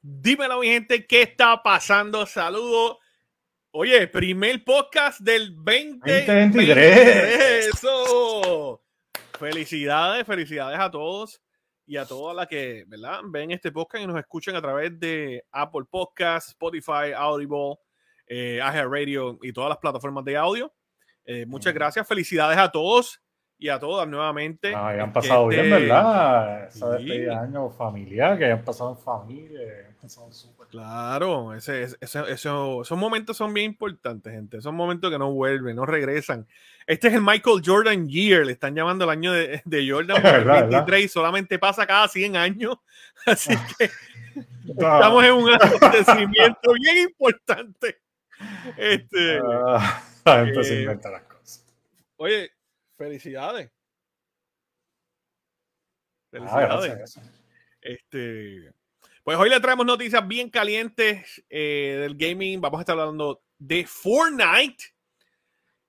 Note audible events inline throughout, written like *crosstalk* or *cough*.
Dímelo, mi gente, ¿qué está pasando? Saludos. Oye, primer podcast del 2023. Eso. Felicidades, felicidades a todos y a todas las que, ¿verdad? Ven este podcast y nos escuchan a través de Apple Podcasts, Spotify, Audible, eh, Radio y todas las plataformas de audio. Eh, muchas gracias, felicidades a todos y a todas nuevamente. Ah, han pasado bien, este, ¿verdad? Esa sí. año familiar, que hayan pasado en familia, Claro, ese, ese, esos momentos son bien importantes, gente. Son momentos que no vuelven, no regresan. Este es el Michael Jordan Year, le están llamando el año de, de Jordan *laughs* 23 solamente pasa cada 100 años. *laughs* Así que *laughs* estamos en un acontecimiento bien importante. Este, ah, se eh, inventa las cosas. Oye, Felicidades. Ah, Felicidades. este, pues hoy le traemos noticias bien calientes eh, del gaming. Vamos a estar hablando de Fortnite,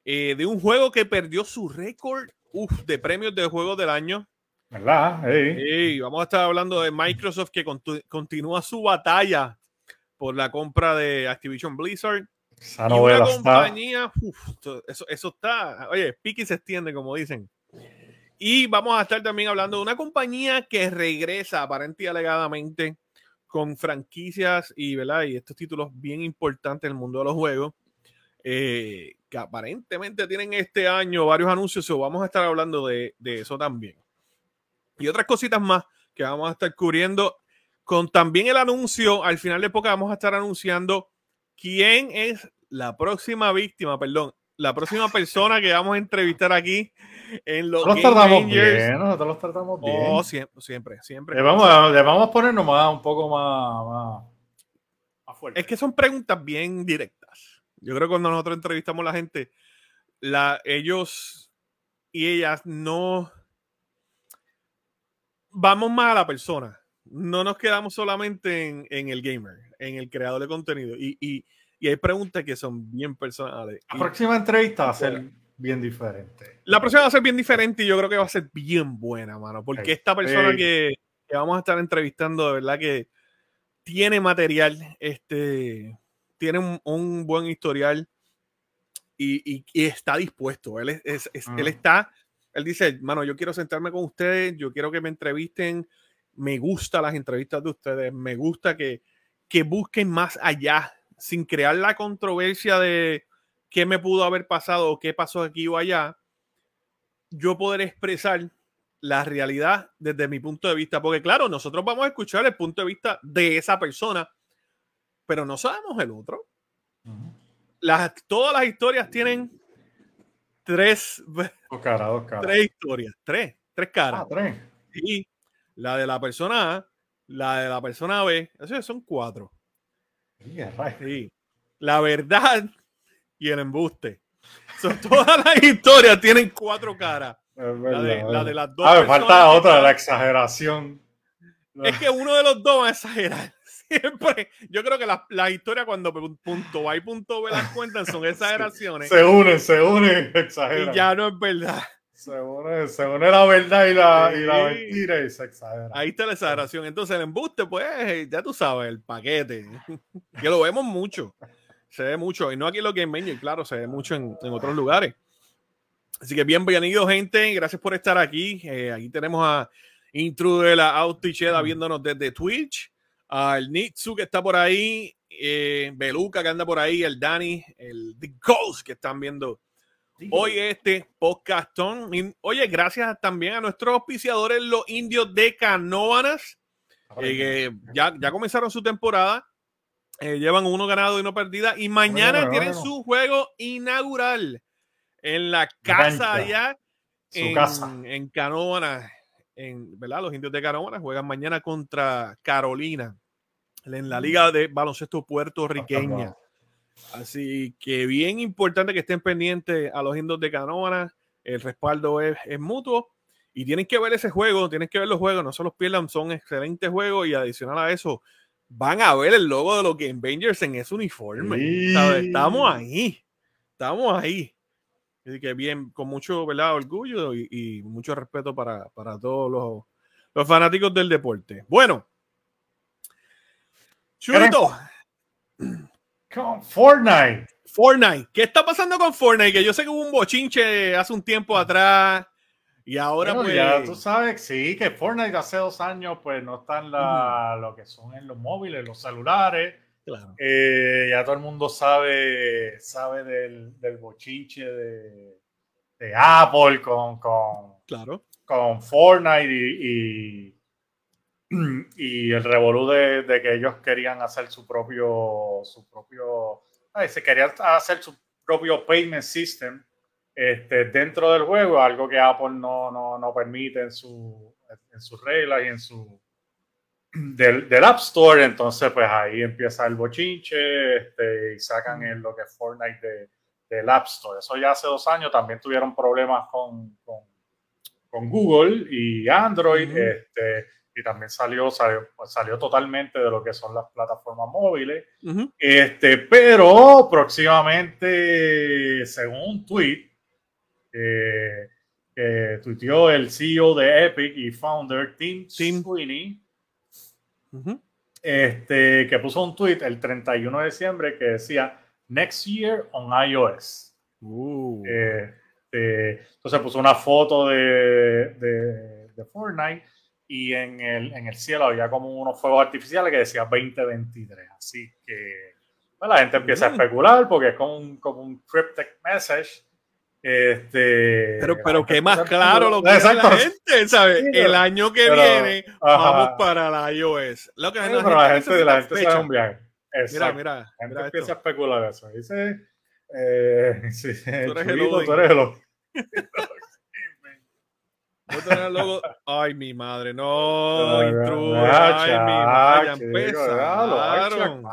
eh, de un juego que perdió su récord de premios de juego del año. ¿Verdad? vamos a estar hablando de Microsoft que continúa su batalla por la compra de Activision Blizzard. Esa y una compañía, eso, eso está, oye, pique se extiende, como dicen. Y vamos a estar también hablando de una compañía que regresa aparentemente y alegadamente con franquicias y, ¿verdad? y estos títulos bien importantes en el mundo de los juegos, eh, que aparentemente tienen este año varios anuncios, o vamos a estar hablando de, de eso también. Y otras cositas más que vamos a estar cubriendo con también el anuncio, al final de época vamos a estar anunciando quién es la próxima víctima, perdón, la próxima persona que vamos a entrevistar aquí en los nosotros tratamos bien, nosotros los tratamos bien. Oh, siempre, siempre, siempre. Le vamos, a, le vamos a poner nomás un poco más, más, fuerte. Es que son preguntas bien directas. Yo creo que cuando nosotros entrevistamos a la gente, la, ellos y ellas no vamos más a la persona no nos quedamos solamente en, el gamer, en el creador de contenido. Y, y, hay preguntas que son bien personales. La próxima entrevista va a ser bien diferente. La próxima va a ser bien diferente y yo creo que va a ser bien buena, mano. Porque esta persona que, vamos a estar entrevistando, de verdad que tiene material, este, tiene un, buen historial y, está dispuesto. Él, es, él ah. está, él dice, mano, yo quiero sentarme con ustedes, yo quiero que me entrevisten me gusta las entrevistas de ustedes, me gusta que, que busquen más allá, sin crear la controversia de qué me pudo haber pasado o qué pasó aquí o allá, yo poder expresar la realidad desde mi punto de vista, porque claro, nosotros vamos a escuchar el punto de vista de esa persona, pero no sabemos el otro. las, todas las historias tienen tres, tres historias, tres, tres caras. Ah, tres. Y la de la persona A, la de la persona B, esos son cuatro. Sí. La verdad y el embuste. *laughs* Todas las historias tienen cuatro caras. la, de, las dos. Ah, me falta otra, de la exageración. Es que uno de los dos va a exagerar. *laughs* Siempre. Yo creo que las la historias cuando punto A y punto B las cuentan son *laughs* exageraciones. Se unen, se unen, exageran. Y ya no es verdad. Se une, la verdad y la, y la, mentira y se exagera. Ahí está la exageración. Entonces el embuste, pues, ya tú sabes, el paquete. que lo vemos mucho. Se ve mucho. Y no aquí en lo que en claro, se ve mucho en, en, otros lugares. Así que bienvenido, gente. Gracias por estar aquí. Eh, aquí tenemos a Intruder, la Auticheda viéndonos desde Twitch. Al Nitsu que está por ahí. Eh, Beluca que anda por ahí. El Dani. El The Ghost que están viendo hoy este podcastón. Oye, gracias también a nuestros auspiciadores, los indios de Canóvanas, eh, ya, ya comenzaron su temporada. Eh, llevan uno ganado y uno perdida. Y mañana tienen su juego inaugural en la casa allá en, casa. en Canóvanas. En, ¿verdad? Los indios de Canóvanas juegan mañana contra Carolina en la. Liga de Baloncesto Puertorriqueña. Así que bien importante que estén pendientes a los indios de Canóvana. El respaldo es, mutuo. Y tienen que ver ese juego, tienen que ver los juegos, no se los pierdan, son excelentes juegos. Y adicional a eso, van a ver el logo de los Game Avengers en ese uniforme. Estamos ahí, estamos ahí. Así que bien, con mucho ¿verdad? orgullo y, mucho respeto para, para todos los, los fanáticos del deporte. Bueno, Chulito. Con Fortnite. Fortnite. ¿Qué está pasando con Fortnite? Que yo sé que hubo un bochinche hace un tiempo atrás. Y ahora pues... Ya tú sabes, sí, que Fortnite hace dos años pues no están la, lo que son en los móviles, los celulares. Claro. Eh, ya todo el mundo sabe, sabe del, del bochinche de, de, Apple con, con, claro. con Fortnite y, y, y el revolú de, de, que ellos querían hacer su propio, su propio, ay, se querían hacer su propio payment system este, dentro del juego, algo que Apple no, no, no permite en, su, en sus reglas y en su del, del, App Store. Entonces, pues ahí empieza el bochinche este, y sacan el, lo que es Fortnite de, del App Store. Eso ya hace dos años también tuvieron problemas con, con, con Google y Android. Uh -huh. este, y también salió, salió, pues salió totalmente de lo que son las plataformas móviles. Uh -huh. este, pero próximamente, según un tweet, que tuiteó el CEO de Epic y founder Tim, Tim. Sweeney, uh -huh. este, que puso un tweet el 31 de diciembre que decía Next Year on iOS. Uh. Eh, eh, entonces puso una foto de, de, de, Fortnite y en el, en el cielo había como unos fuegos artificiales que decía 2023. Así que pues, la gente empieza a especular porque es como un, como un cryptic message este, pero, pero que más claro lo que la gente, ¿sabes? Sí, el año que pero, viene ajá. vamos para la iOS. Lo que sí, pero la gente, la gente se da un viaje. Exacto. Mira, mira. La gente mira empieza esto. a especular eso. Dice, eh, *laughs* sí, tú eres el chulito, tú eres el Logo. *laughs* Ay, mi madre, no, intruso. Ay, mi madre, ya empezaron.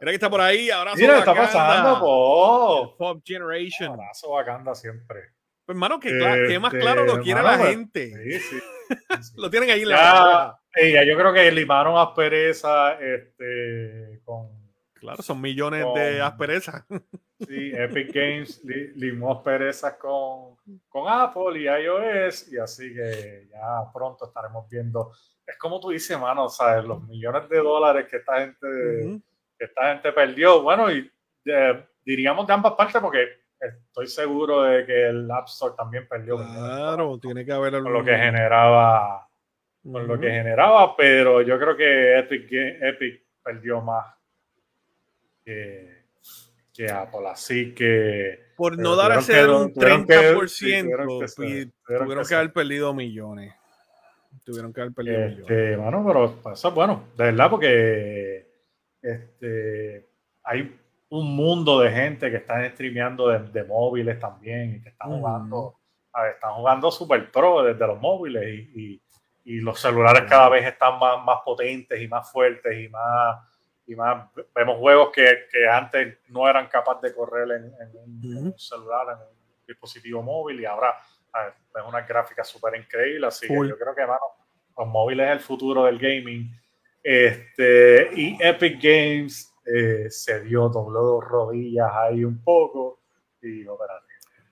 Mira que está por ahí, abrazo Mira, está pasando, po. Pop Generation. Abrazo Wakanda siempre. Pues, hermano, que, eh, que más claro lo quiere la gente. Sí, sí. *laughs* lo tienen ahí. Ya, ya, yo creo que limaron aspereza este, con... Claro, son millones con, de asperezas. *laughs* Sí, Epic Games limó asperezas con, con Apple y iOS y así que ya pronto estaremos viendo. Es como tú dices, mano, ¿sabes? Los millones de dólares que esta gente, uh -huh. Esta gente perdió. Bueno, y de, diríamos de ambas partes porque estoy seguro de que el App Store también perdió. Claro, tiene que haber algún... Con lo que generaba, con uh -huh. lo que generaba, pero yo creo que Epic, Epic perdió más que que Apple. Así que. Por no dar a ser un 30%, que, sí, tuvieron, que, tuvieron, tuvieron que, que, haber perdido millones. Tuvieron que haber perdido este, millones. Bueno, pero eso es bueno, de verdad, porque este, hay un mundo de gente que están streameando de, de móviles también y que están jugando, mm. a ver, están jugando super pro desde los móviles y, y, y los celulares mm. cada vez están más, más potentes y más fuertes y más y más vemos juegos que, que, antes no eran capaces de correr en, en, un, -huh. en, un, celular, en un dispositivo móvil y ahora es una gráfica súper increíble, así Uy. que yo creo que mano, los móviles es el futuro del gaming. Este, y Epic Games eh, se dio, dobló rodillas ahí un poco y espérate,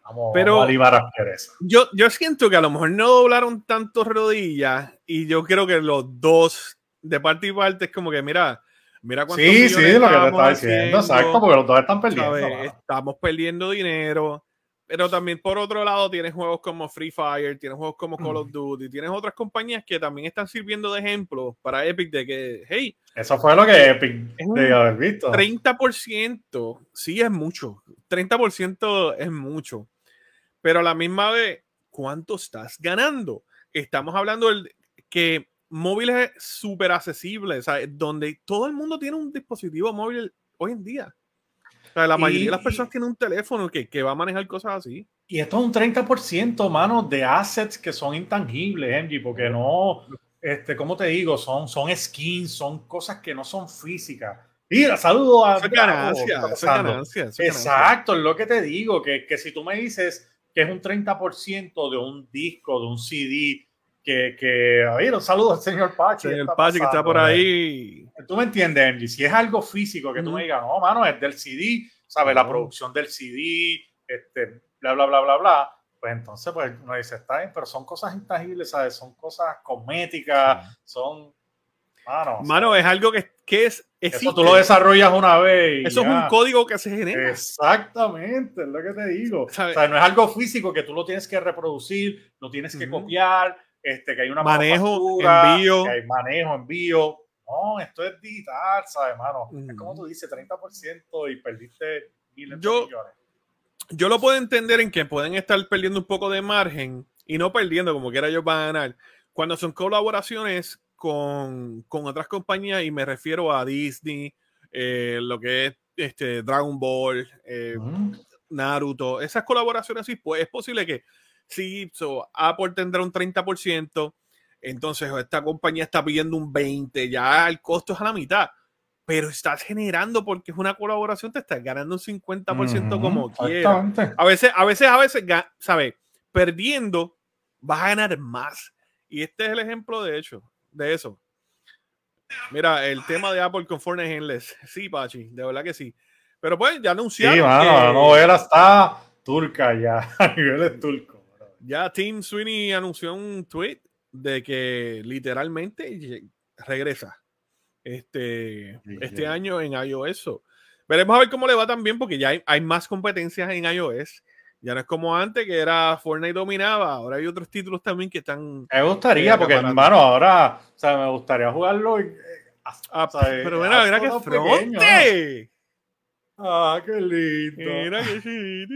vamos, Pero vamos a limar aspereza. Yo, yo siento que a lo mejor no doblaron tanto rodillas y yo creo que los dos, de parte y parte, es como que, mira, Mira cuántos sí, sí, lo que te estaba diciendo, exacto, porque los dos están perdiendo. Estamos perdiendo dinero, pero también por otro lado tienes juegos como Free Fire, tienes juegos como Call of Duty, tienes otras compañías que también están sirviendo de ejemplo para Epic de que, hey, eso fue lo que Epic debe haber visto. 30% sí es mucho, 30% es mucho, pero a la misma vez, ¿cuánto estás ganando? Estamos hablando del que móviles súper accesibles, donde todo el mundo tiene un dispositivo móvil hoy en día. O sea, la y, mayoría de las personas tienen un teléfono que, que, va a manejar cosas así. Y esto es un 30%, mano, de assets que son intangibles, MG, porque no, este, como te digo, son, son skins, son cosas que no son físicas. Mira, saludo a... Eso ganancia, eso ganancia, eso Exacto, es lo que te digo, que, que si tú me dices que es un 30% de un disco, de un CD, que, que oye, un saludo al señor Pachi. Señor Pachi que está por ahí. Tú me entiendes, Angie. Si es algo físico que tú me digas, no, mano, es del CD, ¿sabes? La producción del CD, este, bla, bla, bla, bla, bla. Pues entonces, pues uno dice, está bien, pero son cosas intangibles, ¿sabes? Son cosas cosméticas, son. Mano, es algo que, que es. Eso tú lo desarrollas una vez. Eso es un código que se genera. Exactamente, es lo que te digo. O sea, no es algo físico que tú lo tienes que reproducir, lo tienes que copiar, este, que hay una manejo, envío. Que hay manejo, envío. No, esto es digital, ¿sabes, mano? Es como tú dices, 30% y perdiste miles yo, de millones. Yo lo puedo entender en que pueden estar perdiendo un poco de margen y no perdiendo como quiera ellos van a ganar. Cuando son colaboraciones con, con otras compañías y me refiero a Disney, eh, lo que es este, Dragon Ball, eh, Naruto, esas colaboraciones sí, pues es posible que sí, so, Apple tendrá un 30%, entonces esta compañía está pidiendo un 20%, ya el costo es a la mitad, pero estás generando porque es una colaboración, te estás ganando un 50% como quieras. A veces, a veces, a veces, ¿sabes? Perdiendo, vas a ganar más. Y este es el ejemplo de hecho de eso. Mira, el tema de Apple con Fortnite Endless. Sí, Pachi, de verdad que sí. Pero pues ya anunciaron. Sí, la novela está turca ya, *laughs* a nivel turco. Ya Tim Sweeney anunció un tweet de que literalmente regresa este, este año en iOS. Veremos a ver cómo le va también, porque ya hay, hay más competencias en iOS. Ya no es como antes, que era Fortnite dominaba. Ahora hay otros títulos también que están. Me gustaría, porque hermano, ahora, o sea, me gustaría jugarlo. Eh, ah, pero mira, mira que fronte. Ah, qué lindo. Mira que sí.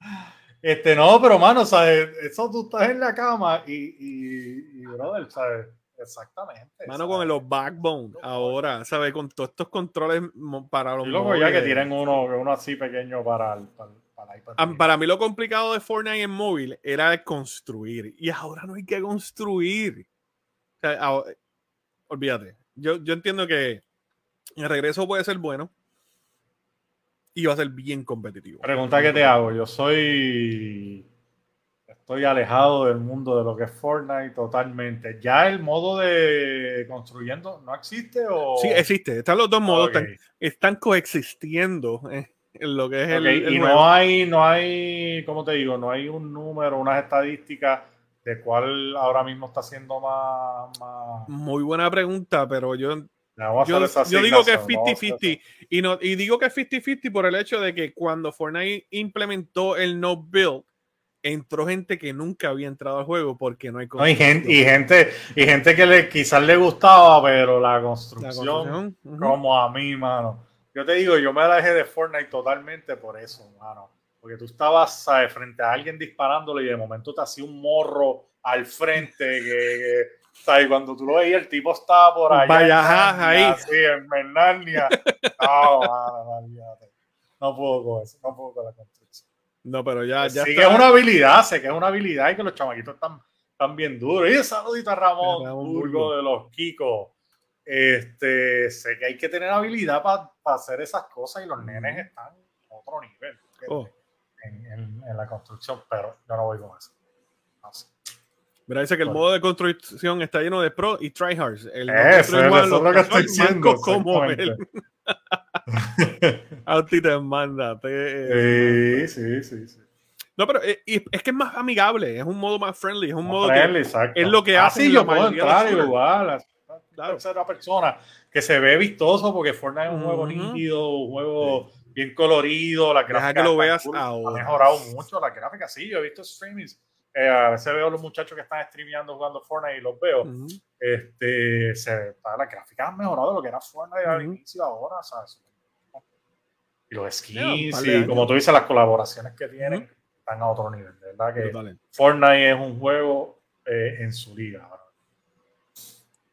*laughs* este, no, pero mano, ¿sabes? Eso tú estás en la cama y, y, y brother, ¿sabes? Exactamente. Mano, con los backbone ahora, ¿sabes? Con todos estos controles para los. Y luego ya que tienen uno, uno así pequeño para el, para para mí lo complicado de Fortnite en móvil era construir. Y ahora no hay que construir. olvídate. Yo, yo entiendo que el regreso puede ser bueno y va a ser bien competitivo. Pregunta que te hago. Yo soy. Estoy alejado del mundo de lo que es Fortnite totalmente. ¿Ya el modo de construyendo no existe? O... Sí, existe. Están los dos modos. Están, coexistiendo. Eh lo que es el, Y no hay, no hay, ¿cómo te digo? No hay un número, unas estadísticas de cuál ahora mismo está siendo más, Muy buena pregunta, pero yo, yo, digo que es 50-50 y, no, y digo que es 50-50 por el hecho de que cuando Fortnite implementó el no build, entró gente que nunca había entrado al juego porque no hay no, y, gente, y gente y gente que le, quizás le gustaba, pero la construcción, como a mí, mano yo te digo, yo me alejé de Fortnite totalmente por eso, mano. Porque tú estabas ¿sabes? frente a alguien disparándole y de momento te hacía un morro al frente que, ¿sabes? cuando tú lo veías, el tipo estaba por allá. Vaya, ahí. Sí, en Bernarnia. No, mano, no puedo con eso, no puedo con la construcción. No, pero ya, ya sí que es una habilidad, sé que es una habilidad y que los chamaquitos están, están bien duros. Y saludito a Ramón, Ramón Burgo de los Kikos. Este, sé que hay que tener habilidad para hacer esas cosas y los nenes están a otro nivel oh. en, la construcción, pero yo no voy con eso. Mira, dice que el modo de construcción está lleno de pro y tryhards. El eso, es lo que estoy diciendo. como él. Auti te manda. sí, sí, sí, sí. No, pero eh, es, que es más amigable, es un modo más friendly, es un modo friendly, que es lo que hace. Sí, yo puedo entrar igual, claro. tercera persona que se ve vistoso porque Fortnite es un juego nítido, un juego bien colorido, la gráfica que lo veas ha mejorado mucho, la gráfica sí, yo he visto streamings, eh, a veces veo a los muchachos que están streameando jugando Fortnite y los veo, este, se, la gráfica han mejorado lo que era Fortnite al inicio ahora, ¿sabes? Y los skins y como tú dices, las colaboraciones que tienen están a otro nivel, de verdad que Fortnite es un juego eh, en su liga.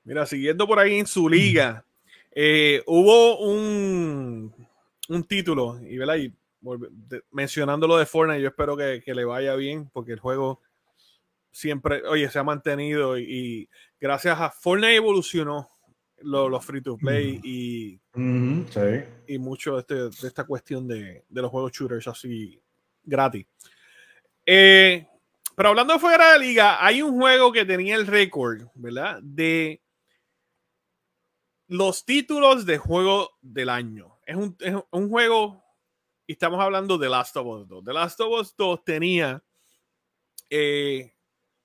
Mira, siguiendo por ahí en su liga, eh, hubo un, un título, y, ¿verdad? y mencionando lo de Fortnite, yo espero que, le vaya bien, porque el juego siempre, oye, se ha mantenido y, gracias a Fortnite evolucionó los free to play y, y mucho de, este, de esta cuestión de, de, los juegos shooters así gratis. Eh, pero hablando fuera de la liga, hay un juego que tenía el récord, ¿verdad? De los títulos de juego del año. Es un, un, juego, y estamos hablando de Last of Us 2. The Last of Us 2 tenía eh,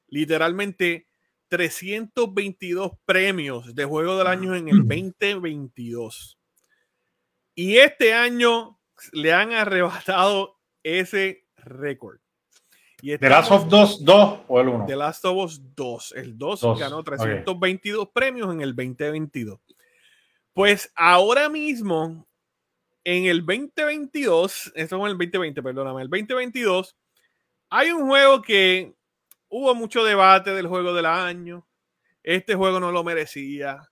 literalmente 322 premios de juego del año en el 2022. Y este año le han arrebatado ese récord. ¿The Last of Us 2 o el 1? The Last of Us 2. El 2, ganó 322 premios en el 2022. Pues ahora mismo, en el 2022, esto es en el 2020, perdóname, el 2022, hay un juego que hubo mucho debate del juego del año. Este juego no lo merecía.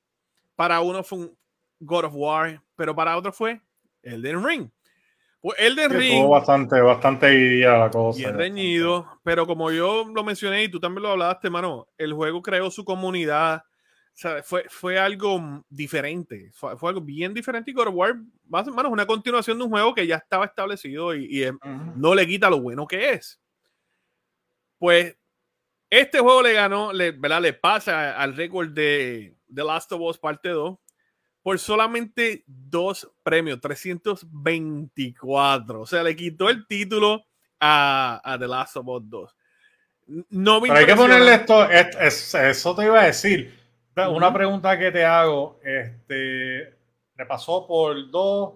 Para uno fue un God of War, pero para otro fue Elden Ring. Pues Elden Ring. bastante, bastante la cosa. Bien reñido, pero como yo lo mencioné y tú también lo hablaste, mano, el juego creó su comunidad. fue, fue algo diferente. Fue, algo bien diferente. Y God of War, mano, es una continuación de un juego que ya estaba establecido y, no le quita lo bueno que es. Pues este juego le ganó, le, ¿verdad? le pasa al récord de The Last of Us Parte 2 por solamente dos premios, 324. O sea, le quitó el título a, The Last of Us 2. No Pero hay que ponerle esto, eso te iba a decir. Una pregunta que te hago, este, me pasó por dos.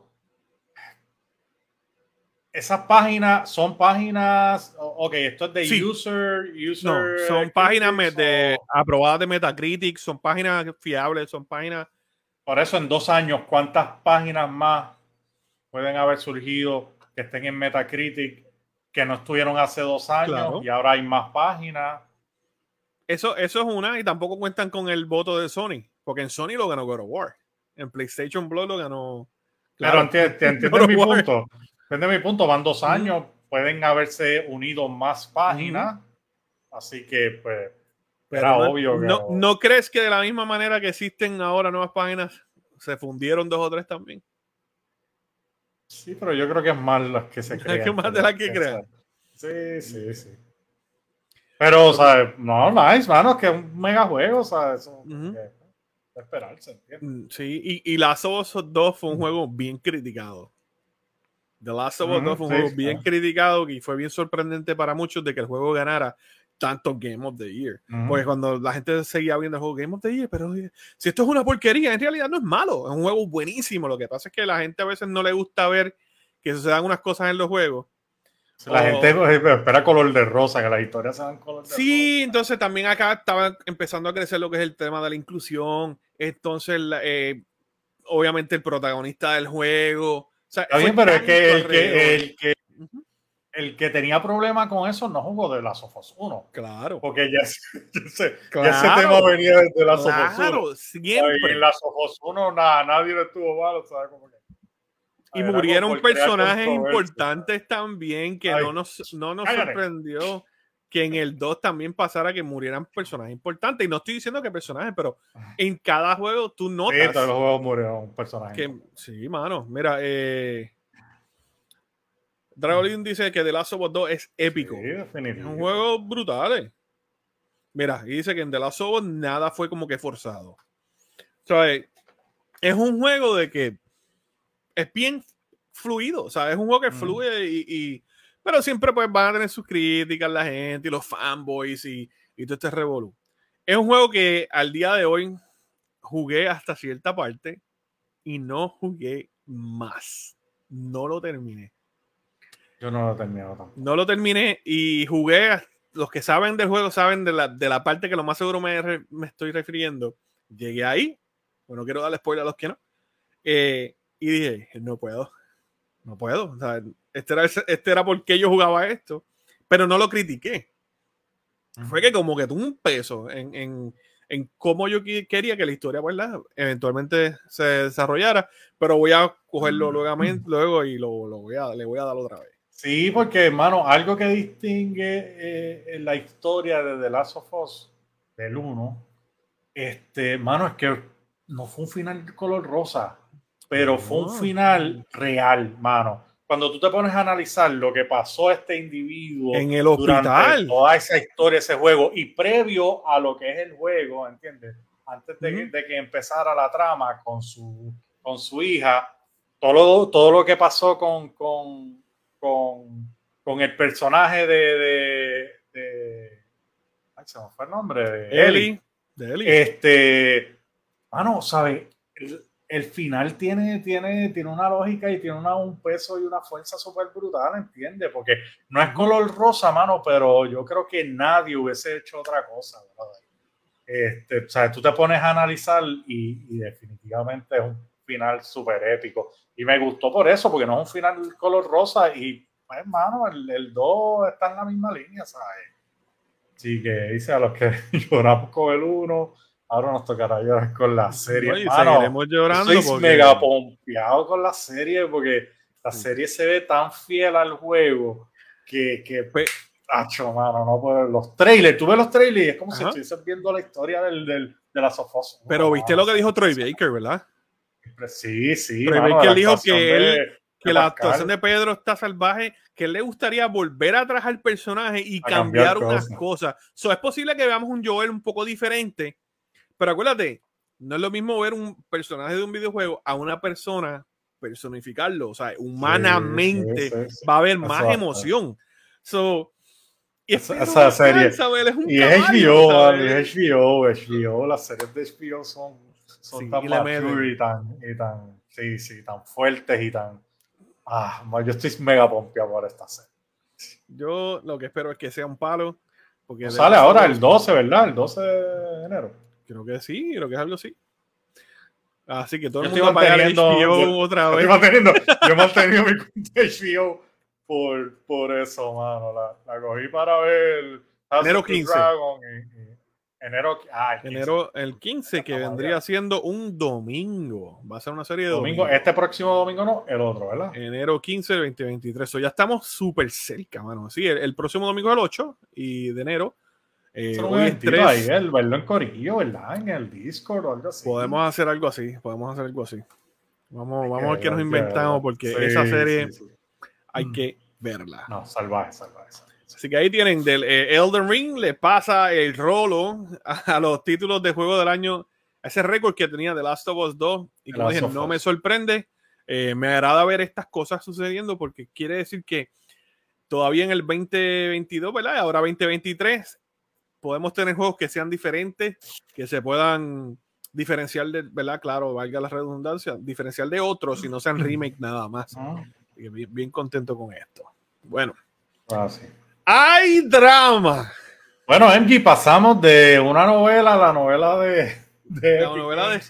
Esas páginas son páginas, ok, esto es de user, user. son páginas de, aprobadas de Metacritic, son páginas fiables, son páginas por eso en dos años, ¿cuántas páginas más pueden haber surgido que estén en Metacritic que no estuvieron hace dos años y ahora hay más páginas? Eso, eso es una, y tampoco cuentan con el voto de Sony, porque en Sony lo ganó God of War. En PlayStation Blog lo ganó. Claro, Pero *laughs* entiendes mi punto. Entiendes mi punto. Van dos años, pueden haberse unido más páginas. Así que, pues, pero obvio no, crees que de la misma manera que existen ahora nuevas páginas, se fundieron dos o tres también? Sí, pero yo creo que es más las que se *laughs* crean. que más de las que crean. Sí, sí, sí. Pero, o sea, no, nice, mano, que es un mega juego, o sea, eso. esperarse, mm, Sí, y, y Last of Us 2 fue un juego bien criticado. The Last of Us 2 fue un juego bien criticado y fue bien sorprendente para muchos de que el juego ganara tanto Game of the Year. Porque cuando la gente seguía viendo el juego Game of the Year, pero si esto es una porquería, en realidad no es malo, es un juego buenísimo. Lo que pasa es que la gente a veces no le gusta ver que sucedan unas cosas en los juegos. La gente pues, espera color de rosa, que las historias sean color de rosa. Sí, entonces también acá estaba empezando a crecer lo que es el tema de la inclusión. Entonces, eh, obviamente, el protagonista del juego. Está bien, pero es que el que, el que el que tenía problema con eso no jugó de la Sofos 1. Claro. Porque ya, ese *laughs* tema venía desde la Sofos claro, 1. Siempre. en la Sofos 1 nada, nadie le estuvo malo, ¿sabes? Que, y murieron personajes importantes también que no nos, no nos sorprendió que en el 2 también pasara que murieran personajes importantes. Y no estoy diciendo que personajes, pero en cada juego tú notas. Sí, todos los juegos murieron personajes. Que, sí, mano. Mira, eh, Dragon dice que The Last of Us 2 es épico. es un juego brutal. Eh. Mira, y dice que en The Last of Us nada fue como que forzado. O es un juego de que es bien fluido. O sea, es un juego que fluye y, Pero siempre pues van a tener sus críticas la gente y los fanboys y, y todo este revolú. Es un juego que al día de hoy jugué hasta cierta parte y no jugué más. No lo terminé. Yo no lo terminé tampoco. No lo terminé y jugué. Los que saben del juego saben de la, de la parte que lo más seguro me, me estoy refiriendo. Llegué ahí. Bueno, quiero darle spoiler a los que no. Eh, y dije, no puedo. No puedo. O sea, este, era, este era porque yo jugaba esto. Pero no lo critiqué. Fue que como que tuvo un peso en, en, en cómo yo quería que la historia, ¿verdad? Eventualmente se desarrollara. Pero voy a cogerlo luego, luego y lo, lo voy a, le voy a dar otra vez. Sí, porque, hermano, algo que distingue eh, la historia de The Last of Us del 1, este, hermano, es que no fue un final color rosa, pero fue un final real, mano. Cuando tú te pones a analizar lo que pasó a este individuo en el hospital, toda esa historia, ese juego, y previo a lo que es el juego, ¿entiendes? Antes de, que empezara la trama con su, con su hija, todo todo lo que pasó con, con con, con el personaje de, de, de ay, se me fue el nombre, de Ellie. Este, mano, ¿sabes? El, el, final tiene, tiene, tiene una lógica y tiene una, un peso y una fuerza súper brutal, ¿entiendes? Porque no es color rosa, mano, pero yo creo que nadie hubiese hecho otra cosa, ¿verdad? Este, o sea, tú te pones a analizar y, y definitivamente es un final súper épico. Y me gustó por eso, porque no es un final color rosa y, pues, hermano, el 2 está en la misma línea, ¿sabes? Así que dice a los que *laughs* lloramos con el 1, ahora nos tocará llorar con la serie. No, seguiremos llorando. Estoy porque... mega pompeado con la serie porque la serie se ve tan fiel al juego que, que pues, Acho, mano, no puedo los trailers, tú ves los trailers y es como si estuvieses viendo la historia del, del, de la Sofos. Pero viste lo que dijo Troy Baker, ¿verdad? Sí, sí. Troy mano, Baker dijo que, él, que la actuación de Pedro está salvaje, que él le gustaría volver a trabajar el personaje y cambiar, cambiar, unas cosas. So, es posible que veamos un Joel un poco diferente, pero acuérdate, no es lo mismo ver un personaje de un videojuego a una persona personificarlo, o sea, humanamente sí, sí, va a haber más emoción. So, y esa, esa serie. Es un y es HBO, es HBO, HBO, las series de HBO son, son tan mature y tan, y tan, sí, sí, tan fuertes y tan. Ah, yo estoy mega pompeado por esta serie. Yo lo que espero es que sea un palo. Porque no sale ahora el 12, ¿verdad? El 12 de enero. Creo que sí, creo que es algo así. Así que todo yo el mundo va a pagar HBO yo, otra vez. Yo, manteniendo, *laughs* yo he mantenido mi cuenta HBO por, por eso, mano. La, la cogí para ver enero 15. Dragon y, y enero, ah, el 15. enero el 15, que vendría siendo un domingo. Va a ser una serie de domingo. domingo. Este próximo domingo no, el otro, ¿verdad? Enero 15 del 2023. So, ya estamos súper cerca, mano. Sí, el, el, próximo domingo es el 8 y de enero. Eh, es 3. Ahí, el verlo en Corillo, ¿verdad? En el Discord o algo así. Podemos hacer algo así. Podemos hacer algo así. Vamos, vamos a ver qué nos inventamos, porque sí, esa serie. Sí, sí hay que verla. No, salvaje, salvaje. salvaje. Así que ahí tienen del eh, Elden Ring, le pasa el rolo a, a, los títulos de juego del año, ese récord que tenía The Last of Us 2. Y como dije, no me sorprende. Eh, me agrada ver estas cosas sucediendo porque quiere decir que todavía en el 2022, ¿verdad? Ahora 2023, podemos tener juegos que sean diferentes, que se puedan diferenciar de, ¿verdad? Claro, valga la redundancia, diferencial de otros y no sean remake nada más. Ah. Bien, bien, contento con esto. Bueno. Ah, sí. ¡Hay drama! Bueno, MG, pasamos de una novela a la novela de, de la Epic novela de,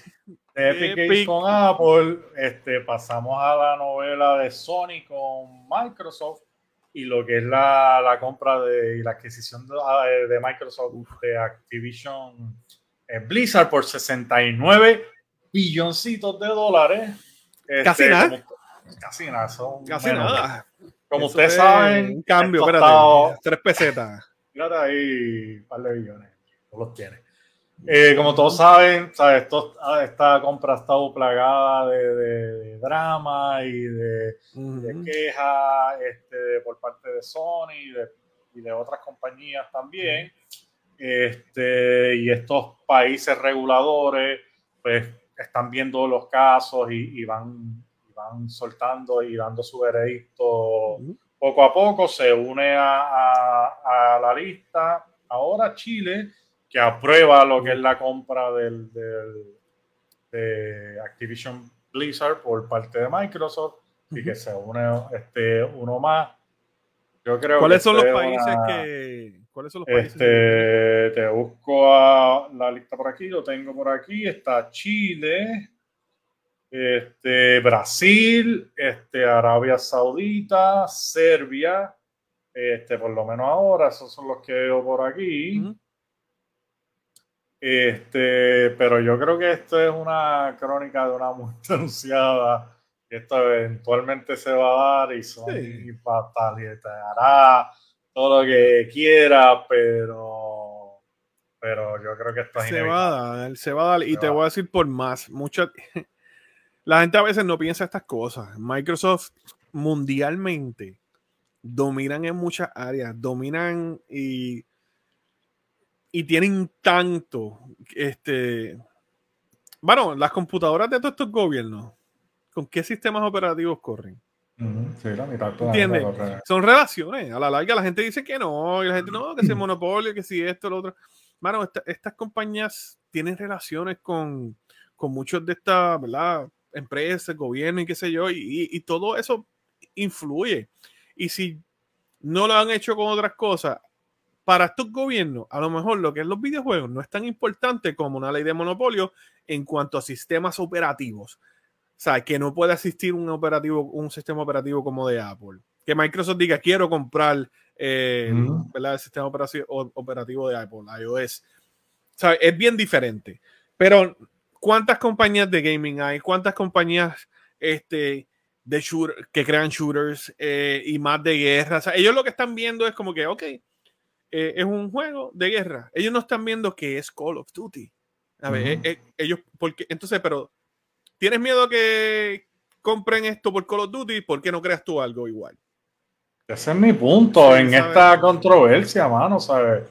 de Epic Games con Apple. Este, pasamos a la novela de Sony con Microsoft y lo que es la, la compra de, y la adquisición de, de Microsoft de Activision eh, Blizzard por 69 billoncitos de dólares. Casi este, nada. Como, casi nada. Son Casi nada. Como Eso ustedes es saben, Un cambio, espérate. estado- Tres pesetas. Fíjate ahí, un par de billones. No los tiene. Eh, como todos saben, ¿sabes? Esto- ah, esta compra ha estado plagada de, de- de drama y de, de Ujú. quejas este, por parte de Sony y de, y de otras compañías también. Este, y estos países reguladores, pues, están viendo los casos y, y van, y van soltando y dando su veredicto Ujú. poco a poco. Se une a, a- a la lista ahora Chile, que aprueba lo que es la compra del, del- de Activision Blizzard por parte de Microsoft y que se une este, uno más. Yo creo ¿Cuáles que son los este es países una- que. ¿Cuáles son los países? este, te busco a la lista por aquí, lo tengo por aquí. Está Chile, este, Brasil, este, Arabia Saudita, Serbia, este, por lo menos ahora, esos son los que veo por aquí. Ujú. Este, pero yo creo que esto es una crónica de una muerte *laughs* anunciada. Esto eventualmente se va a dar y Sony Sí. pataleará todo lo que quiera, pero, pero yo creo que esto es Se va a dar, se va a dar. Y Se te va. voy a decir por más. Mucha... *laughs* La gente a veces no piensa estas cosas. Microsoft mundialmente dominan en muchas áreas, dominan y, y tienen tanto. Este, bueno, las computadoras de todos estos gobiernos, ¿con qué sistemas operativos corren? Sí, la mitad. Son relaciones. A la larga la gente dice que no, y la gente no, que si el monopolio, que si esto, lo otro. Mano, esta- estas compañías tienen relaciones con, con muchos de estas, ¿verdad? Empresas, gobierno y qué sé yo, y, y todo eso influye. Y si no lo han hecho con otras cosas, para estos gobiernos, a lo mejor lo que es los videojuegos no es tan importante como una ley de monopolio en cuanto a sistemas operativos. O sea, que no puede existir un operativo, un sistema operativo como de Apple. Que Microsoft diga, quiero comprar eh, el sistema operativo de Apple, iOS. O sea, es bien diferente. Pero, ¿cuántas compañías de gaming hay? ¿Cuántas compañías este, de shooter, que crean shooters eh, y más de guerra? O sea, ellos lo que están viendo es como que, ok, eh, es un juego de guerra. Ellos no están viendo que es Call of Duty. A ver, eh, eh, ellos, porque, entonces, pero, ¿tienes miedo que compren esto por Call of Duty? ¿Por qué no creas tú algo igual? Ese es mi punto en esta controversia, mano, ¿sabes?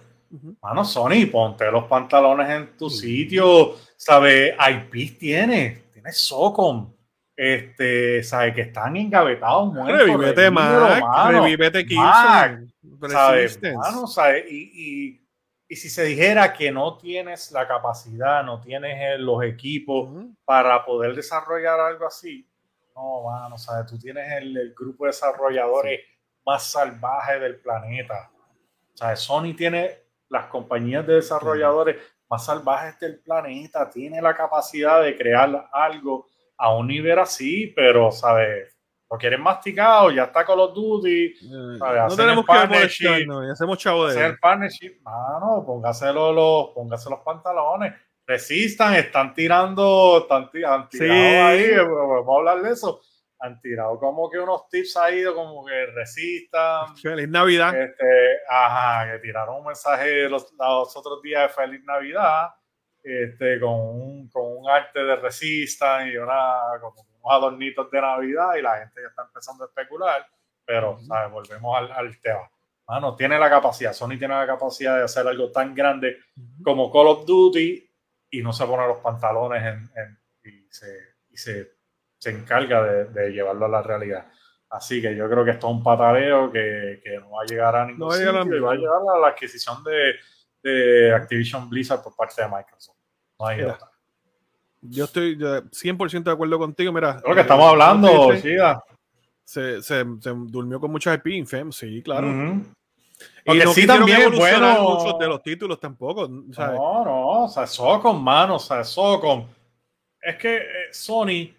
Mano, Sony, ponte los pantalones en tu sitio, ¿sabes? IP tiene, tiene Socom, este, ¿sabes? Que están engavetados, muertos. Revívete, Mac, revívete Killzone. ¿Sabes? Y, y, si se dijera que no tienes la capacidad, no tienes los equipos para poder desarrollar algo así, no, mano, ¿sabes? Tú tienes el, grupo de desarrolladores más salvaje del planeta. ¿Sabes? Sony tiene las compañías de desarrolladores más salvajes del planeta, tiene la capacidad de crear algo a un nivel así, pero, ¿sabes? Lo quieren masticado, ya está Call of Duty. Eh, no tenemos que no, hacemos chavo de hacer partnership, mano, póngaselo los, póngase los pantalones. Resistan, están tirando, están, han tirado ahí, vamos a hablar de eso. Han tirado como que unos tips ahí, como que resistan. *laughs* Feliz Navidad. Este, ajá, que tiraron un mensaje los, los otros días de Feliz Navidad, este, con un, con un arte de resistan y una, como adornitos de Navidad y la gente ya está empezando a especular, pero volvemos al, al tema. Mano, tiene la capacidad, Sony tiene la capacidad de hacer algo tan grande como Call of Duty y no se pone los pantalones en, y, se, y se, se, encarga de, de, llevarlo a la realidad. Así que yo creo que esto es un patareo que, que no va a llegar a ningún sitio y va a llegar a la adquisición de, de Activision Blizzard por parte de Microsoft. No hay. Yo estoy 100% de acuerdo contigo. Mira, lo que estamos eh, hablando, se, se, se, durmió con muchas Infem, sí, claro. Y no sí también bueno. muchos de los títulos tampoco. No, no, o sea, Socom, mano, o sea, Socom. Es que eh, Sony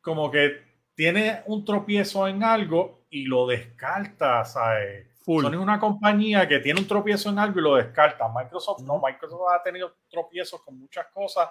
como que tiene un tropiezo en algo y lo descarta, ¿sabes? Sony es una compañía que tiene un tropiezo en algo y lo descarta. Microsoft no, Microsoft ha tenido tropiezos con muchas cosas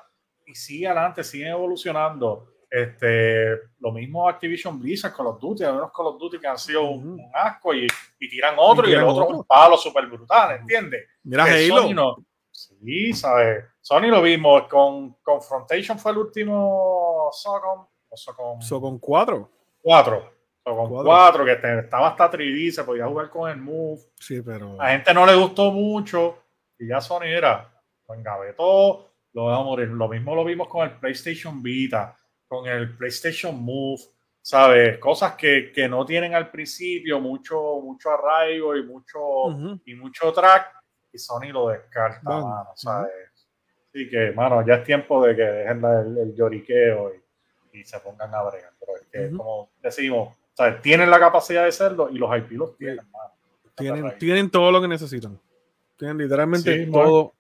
y sigue adelante, siguen evolucionando. Este, lo mismo Activision Blizzard, Call of Duty, hay unos Call of Duty que han sido un, asco y, tiran otro y, el otro un palo súper brutal, ¿entiendes? Mira Halo. sí, ¿sabes? Sony lo vimos con Confrontation fue el último Socom. Socom, Socom 4. 4. Socom 4, que estaba hasta 3D, se podía jugar con el Move. Sí, pero... A la gente no le gustó mucho y ya Sony era, lo engavetó, lo a morir. Lo mismo lo vimos con el PlayStation Vita, con el PlayStation Move, ¿sabes? Cosas que, que no tienen al principio mucho, mucho arraigo y mucho, y mucho track, y Sony lo descarta, mano, ¿sabes? Así que, mano, ya es tiempo de que dejen el, lloriqueo y, y, se pongan a bregar. Pero es que, como decimos, ¿sabes? tienen la capacidad de hacerlo y los IP los tienen, mano. Tienen, tienen todo lo que necesitan. Tienen literalmente todo,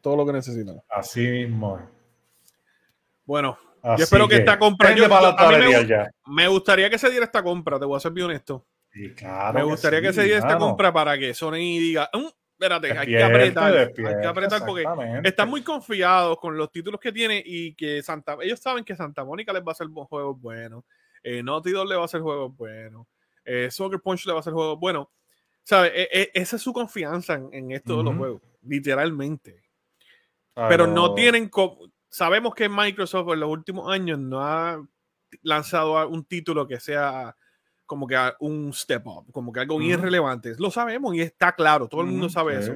todo lo que necesitan. Así mismo. Bueno, yo espero que, esta compra. Yo, me, gustaría que se diera esta compra, te voy a ser bien honesto. me gustaría que, se diera esta compra para que Sony diga. Mm, espérate, hay que apretar. hay que apretar porque están muy confiados con los títulos que tiene y que Santa. Ellos saben que Santa Mónica les va a hacer juegos buenos. Eh, Naughty Dog le va a hacer juegos buenos. Eh, Soccer Punch le va a hacer juegos buenos. ¿Sabes? E, e, esa es su confianza en, estos los juegos. Literalmente. Pero no tienen. Sabemos que Microsoft en los últimos años no ha lanzado un título que sea como que un step up, como que algo irrelevante. Lo sabemos y está claro, todo el mundo sabe eso.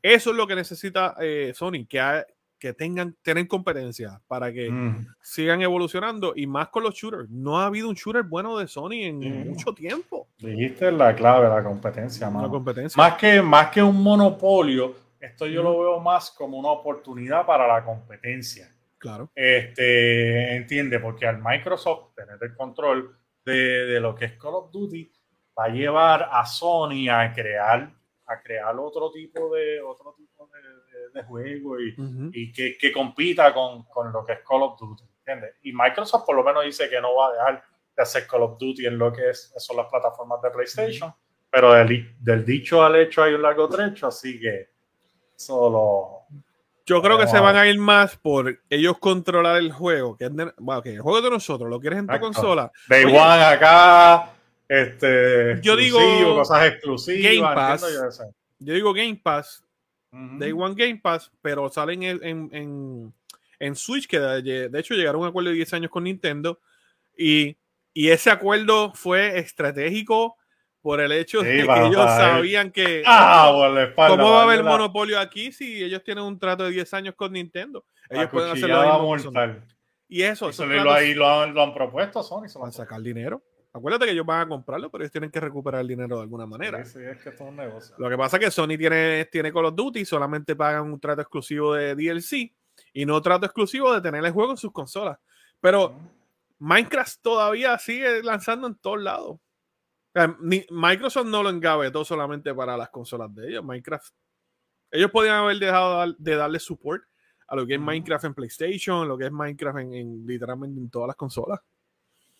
Eso es lo que necesita eh, Sony, que, que tengan tener competencia para que sigan evolucionando y más con los shooters. No ha habido un shooter bueno de Sony en mucho tiempo. Dijiste la clave, la competencia, La competencia. Más que, más que un monopolio, Esto yo lo veo más como una oportunidad para la competencia. Claro. Este, entiende, porque al Microsoft tener el control de, de, lo que es Call of Duty va a llevar a Sony a crear, a crear otro tipo de, otro tipo de, de, juego y, y que, que, compita con, con, lo que es Call of Duty. ¿entiendes? Y Microsoft por lo menos dice que no va a dejar de hacer Call of Duty en lo que es, son las plataformas de PlayStation, pero del, del, dicho al hecho hay un largo trecho, así que solo yo creo que se van a ir más por ellos controlar el juego. Que, bueno, que el juego de nosotros, lo quieres en tu consola. Day One acá, este, yo digo cosas exclusivas. Game Pass. Yo, digo Game Pass. Day One Game Pass, pero salen en, en, en, Switch, que de, de, hecho llegaron a un acuerdo de 10 años con Nintendo. Y, y ese acuerdo fue estratégico por el hecho de que ellos sabían que ah, cómo va a haber monopolio aquí si ellos tienen un trato de 10 años con Nintendo. Ellos pueden hacer lo mismo. Y eso, eso lo, ahí lo, han, lo, han, propuesto Sony. Van a sacar dinero. Acuérdate que ellos van a comprarlo, pero ellos tienen que recuperar el dinero de alguna manera. Sí, sí, es que es un negocio. Lo que pasa es que Sony tiene, tiene Call of Duty, solamente pagan un trato exclusivo de DLC y no trato exclusivo de tener el juego en sus consolas. Pero Minecraft todavía sigue lanzando en todos lados. Microsoft no lo engabetó solamente para las consolas de ellos. Minecraft. Ellos podían haber dejado de darle support a lo que es Minecraft en PlayStation, lo que es Minecraft en, literalmente en todas las consolas.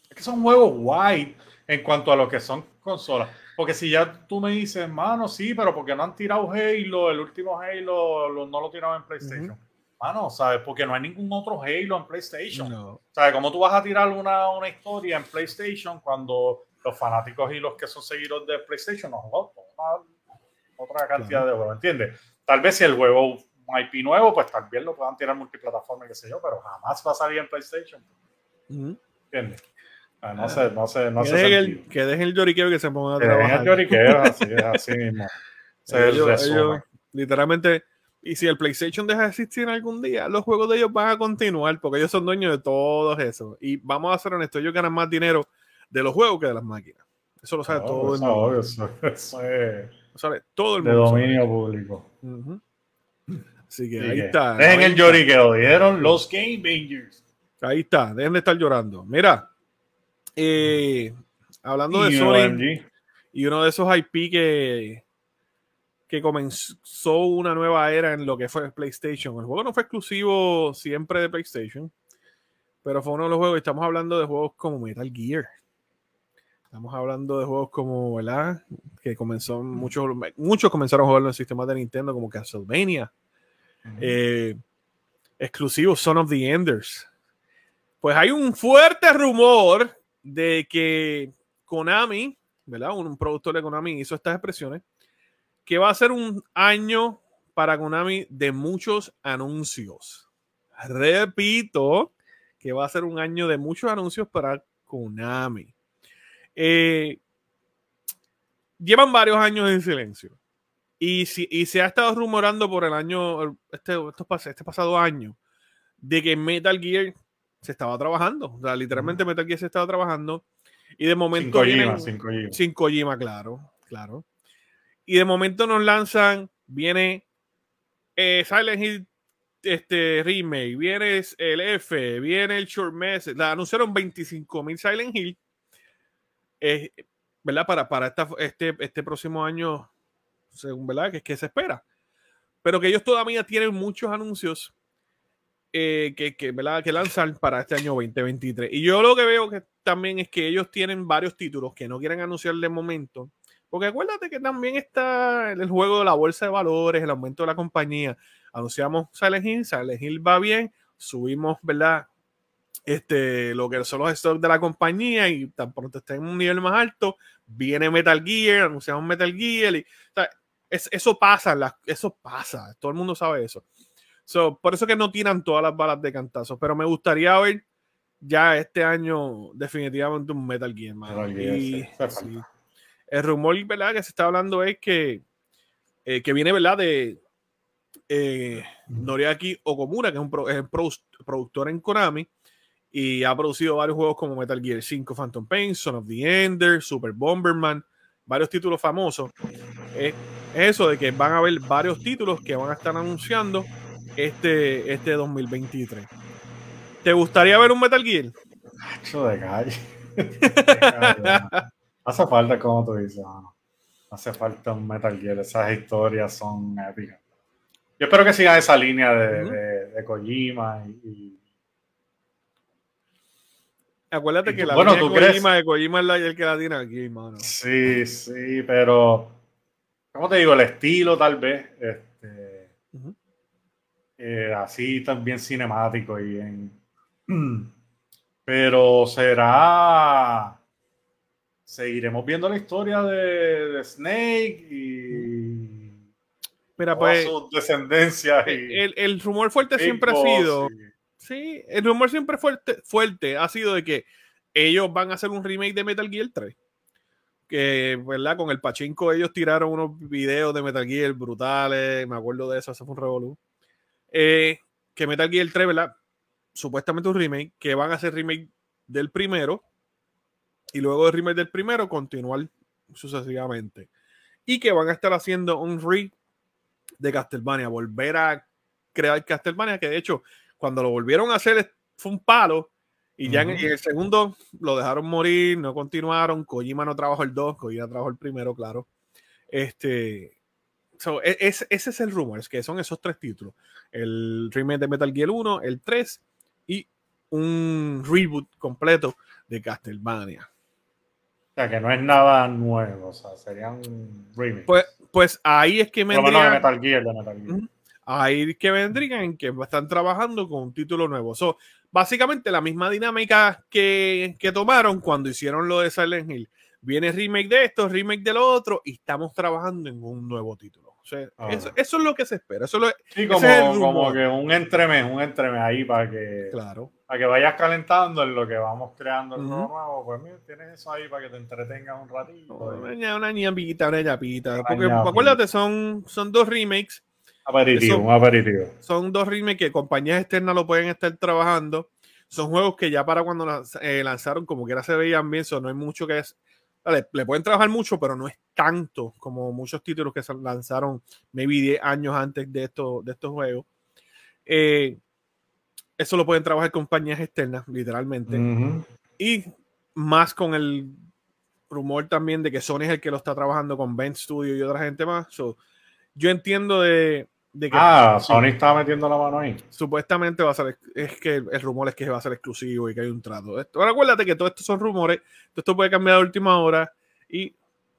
Es que son juegos guay en cuanto a lo que son consolas. Porque si ya tú me dices, mano, sí, pero porque no han tirado Halo, el último Halo no lo tiraron en PlayStation. Mano, ¿sabes? Porque no hay ningún otro Halo en PlayStation. No. ¿Sabes? ¿Cómo tú vas a tirar una, una historia en PlayStation cuando los fanáticos y los que son seguidores de PlayStation no juegan otra cantidad de juegos, ¿entiendes? Tal vez si el juego IP nuevo, pues tal vez lo puedan tirar multiplataforma, qué sé yo, pero jamás va a salir en PlayStation. ¿Entiendes? Ah, no sé, no sé, no que sé. Dejen el, que dejen el lloriqueo que se ponga a que trabajar. Dejen el lloriqueo, *laughs* así, así mismo. ellos, ellos, literalmente, y si el PlayStation deja de existir algún día, los juegos de ellos van a continuar porque ellos son dueños de todos eso. Y vamos a ser honestos, ellos ganan más dinero de los juegos que de las máquinas. Eso lo sabe todo el mundo. Eso, eso es lo sabe todo el mundo. De dominio público. Uh -huh. Así que ahí está. Dejen el lloriqueo, dieron los Game Bangers. Ahí está, dejen de estar llorando. Mira, eh, hablando de Sony y uno de esos IP que, que comenzó una nueva era en lo que fue PlayStation. El juego no fue exclusivo siempre de PlayStation, pero fue uno de los juegos. Estamos hablando de juegos como Metal Gear. Estamos hablando de juegos como, ¿verdad? Que comenzó, muchos, muchos comenzaron a jugarlo en el sistema de Nintendo, como Castlevania. Uh -huh. eh, exclusivo Son of the Enders. Pues hay un fuerte rumor de que Konami, ¿verdad? Un, un productor de Konami hizo estas expresiones, que va a ser un año para Konami de muchos anuncios. Repito, que va a ser un año de muchos anuncios para Konami. Eh, llevan varios años en silencio. Y, si, y, se ha estado rumorando por el año, este, este, pasado año, de que Metal Gear se estaba trabajando. O sea, literalmente Metal Gear se estaba trabajando. Y de momento. Sin Kojima, sin Kojima. Claro, claro. Y de momento nos lanzan, viene eh, Silent Hill este remake, viene el F, viene el Short Message. La anunciaron 25 mil Silent Hill eh, ¿verdad? Para, para esta, este, este próximo año, según, ¿verdad? Que, que se espera. Pero que ellos todavía tienen muchos anuncios eh, que, que, ¿verdad? que lanzar para este año 2023. Y yo lo que veo que también es que ellos tienen varios títulos que no quieren anunciar de momento. Porque acuérdate que también está el juego de la bolsa de valores, el aumento de la compañía. Anunciamos Silent Hill, Silent Hill va bien, subimos, ¿verdad? Este, lo que son los stocks de la compañía y tan pronto está en un nivel más alto, viene Metal Gear, anunciamos Metal Gear y o sea, es, eso pasa, la, eso pasa, todo el mundo sabe eso. So, por eso que no tiran todas las balas de cantazo, pero me gustaría ver ya este año definitivamente un Metal Gear, Metal Gear y, sí. El rumor ¿verdad? que se está hablando es que, eh, que viene ¿verdad? de eh, Noriaki Okomura, que es un, pro, es un pro, productor en Konami, y ha producido varios juegos como Metal Gear 5 Phantom Pain, Son of the Ender, Super Bomberman, varios títulos famosos. Eh, es eso de que van a haber varios títulos que van a estar anunciando este, este 2023. ¿Te gustaría ver un Metal Gear? Hacho *laughs* de calle. Hace falta, como tú dices, Hace falta un Metal Gear. Esas historias son épicas. Yo espero que sigan esa línea de, de, Kojima y, Acuérdate que la bueno, línea de Kojima, de Kojima es el que la tiene aquí, mano. Sí, sí, pero ¿cómo te digo? El estilo tal vez, este, eh, así también cinemático y en... *clears throat* Pero será... Seguiremos viendo la historia de, Snake y... Mira, pues... Su descendencia. el, rumor fuerte siempre ha sido... Sí, el rumor siempre fuerte, fuerte ha sido de que ellos van a hacer un remake de Metal Gear 3 que, ¿verdad? Con el Pachinko ellos tiraron unos videos de Metal Gear brutales, me acuerdo de eso, eso fue un revolú. Eh, que Metal Gear 3, ¿verdad? Supuestamente un remake, que van a hacer remake del primero, y luego del remake del primero continuar sucesivamente. Y que van a estar haciendo un re de Castlevania, volver a crear Castlevania, que de hecho, cuando lo volvieron a hacer fue un palo, y ya en, el segundo lo dejaron morir, no continuaron. Kojima no trabajó el 2, Kojima trabajó el primero, claro. Este, e, ese es el rumor, es que son esos tres títulos: el remake de Metal Gear 1, el 3 y un reboot completo de Castlevania. O sea, que no es nada nuevo, o sea, serían remake. Pues, pues ahí es que me. de Metal Gear, de Metal Gear. Ahí que vendrían que están trabajando con un título nuevo. So, básicamente la misma dinámica que, tomaron cuando hicieron lo de Silent Hill. Viene remake de esto, remake del otro, y estamos trabajando en un nuevo título. Ah. eso, es lo que se espera. Eso sí, como, que un entremés, un entremés ahí para que, claro. para que vayas calentando en lo que vamos creando el nuevo. Pues mira, tienes eso ahí para que te entretengas un ratito. Una, una ñapita, una ñapita. Porque acuérdate, son, son dos remakes Aperitivo, un aperitivo. Son dos remakes que compañías externas lo pueden estar trabajando. Son juegos que ya para cuando eh, lanzaron, como quiera se veían bien, so no hay mucho que es. le pueden trabajar mucho, pero no es tanto como muchos títulos que se lanzaron maybe 10 años antes de, esto, de estos juegos. Eh, eso lo pueden trabajar compañías externas, literalmente. Y más con el rumor también de que Sony es el que lo está trabajando con Ben Studio y otra gente más. yo entiendo de, ah, Sony estaba metiendo la mano ahí. Supuestamente va a ser, es que el rumor es que va a ser exclusivo y que hay un trato. Esto, ahora acuérdate que todo esto son rumores, esto puede cambiar a última hora y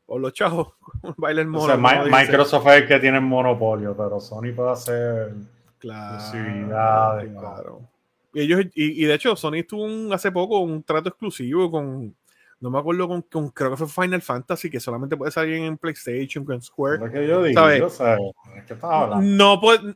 por los chavos *laughs* bailen mono. Microsoft es el que tiene el monopolio, pero Sony puede hacer claro, Claro. Y, ellos, y, de hecho, Sony tuvo hace poco un trato exclusivo con, no me acuerdo con, creo que fue Final Fantasy, que solamente puede salir en PlayStation, con Square. que yo digo, ¿sabes? ¿qué hablando? No puede.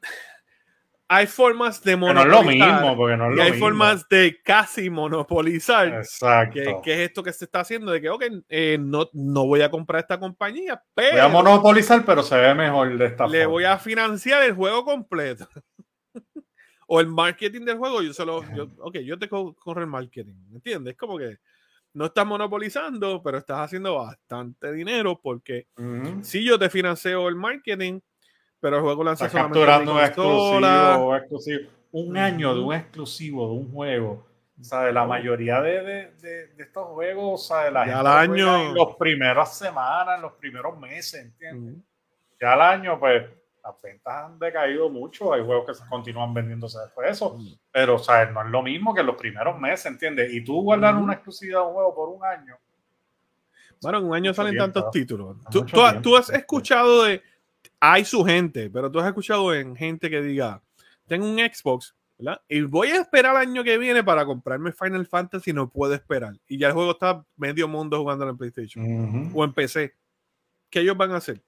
Hay formas de monopolizar. no es lo mismo, porque no es y hay formas de casi monopolizar. Exacto. Que, es esto que se está haciendo, de que, ok, eh, no, no voy a comprar esta compañía, pero. Voy a monopolizar, pero se ve mejor de esta Le voy a financiar el juego completo. *laughs* o el marketing del juego, yo solo. Yo, ok, yo te corro el marketing, ¿me entiendes? Es como que no estás monopolizando, pero estás haciendo bastante dinero porque si yo te financio el marketing, pero el juego lanza solamente capturando un exclusivo, exclusivo, un año de un exclusivo de un juego. ¿sabes? La mayoría de, de, de, estos juegos, ¿sabes? La ya al año. En las primeras semanas, en los primeros meses, ¿entiendes? Ya al año, pues las ventas han decaído mucho. Hay juegos que se continúan vendiéndose después de eso. Pero, ¿sabes? No es lo mismo que en los primeros meses, ¿entiendes? Y tú guardar una exclusividad de un juego por un año. Bueno, en un año salen tantos títulos. Tú, tú, has escuchado de. Hay su gente, pero tú has escuchado en gente que diga: Tengo un Xbox, ¿verdad? Y voy a esperar el año que viene para comprarme Final Fantasy no puedo esperar. Y ya el juego está medio mundo jugando en PlayStation o en PC. ¿Qué ellos van a hacer?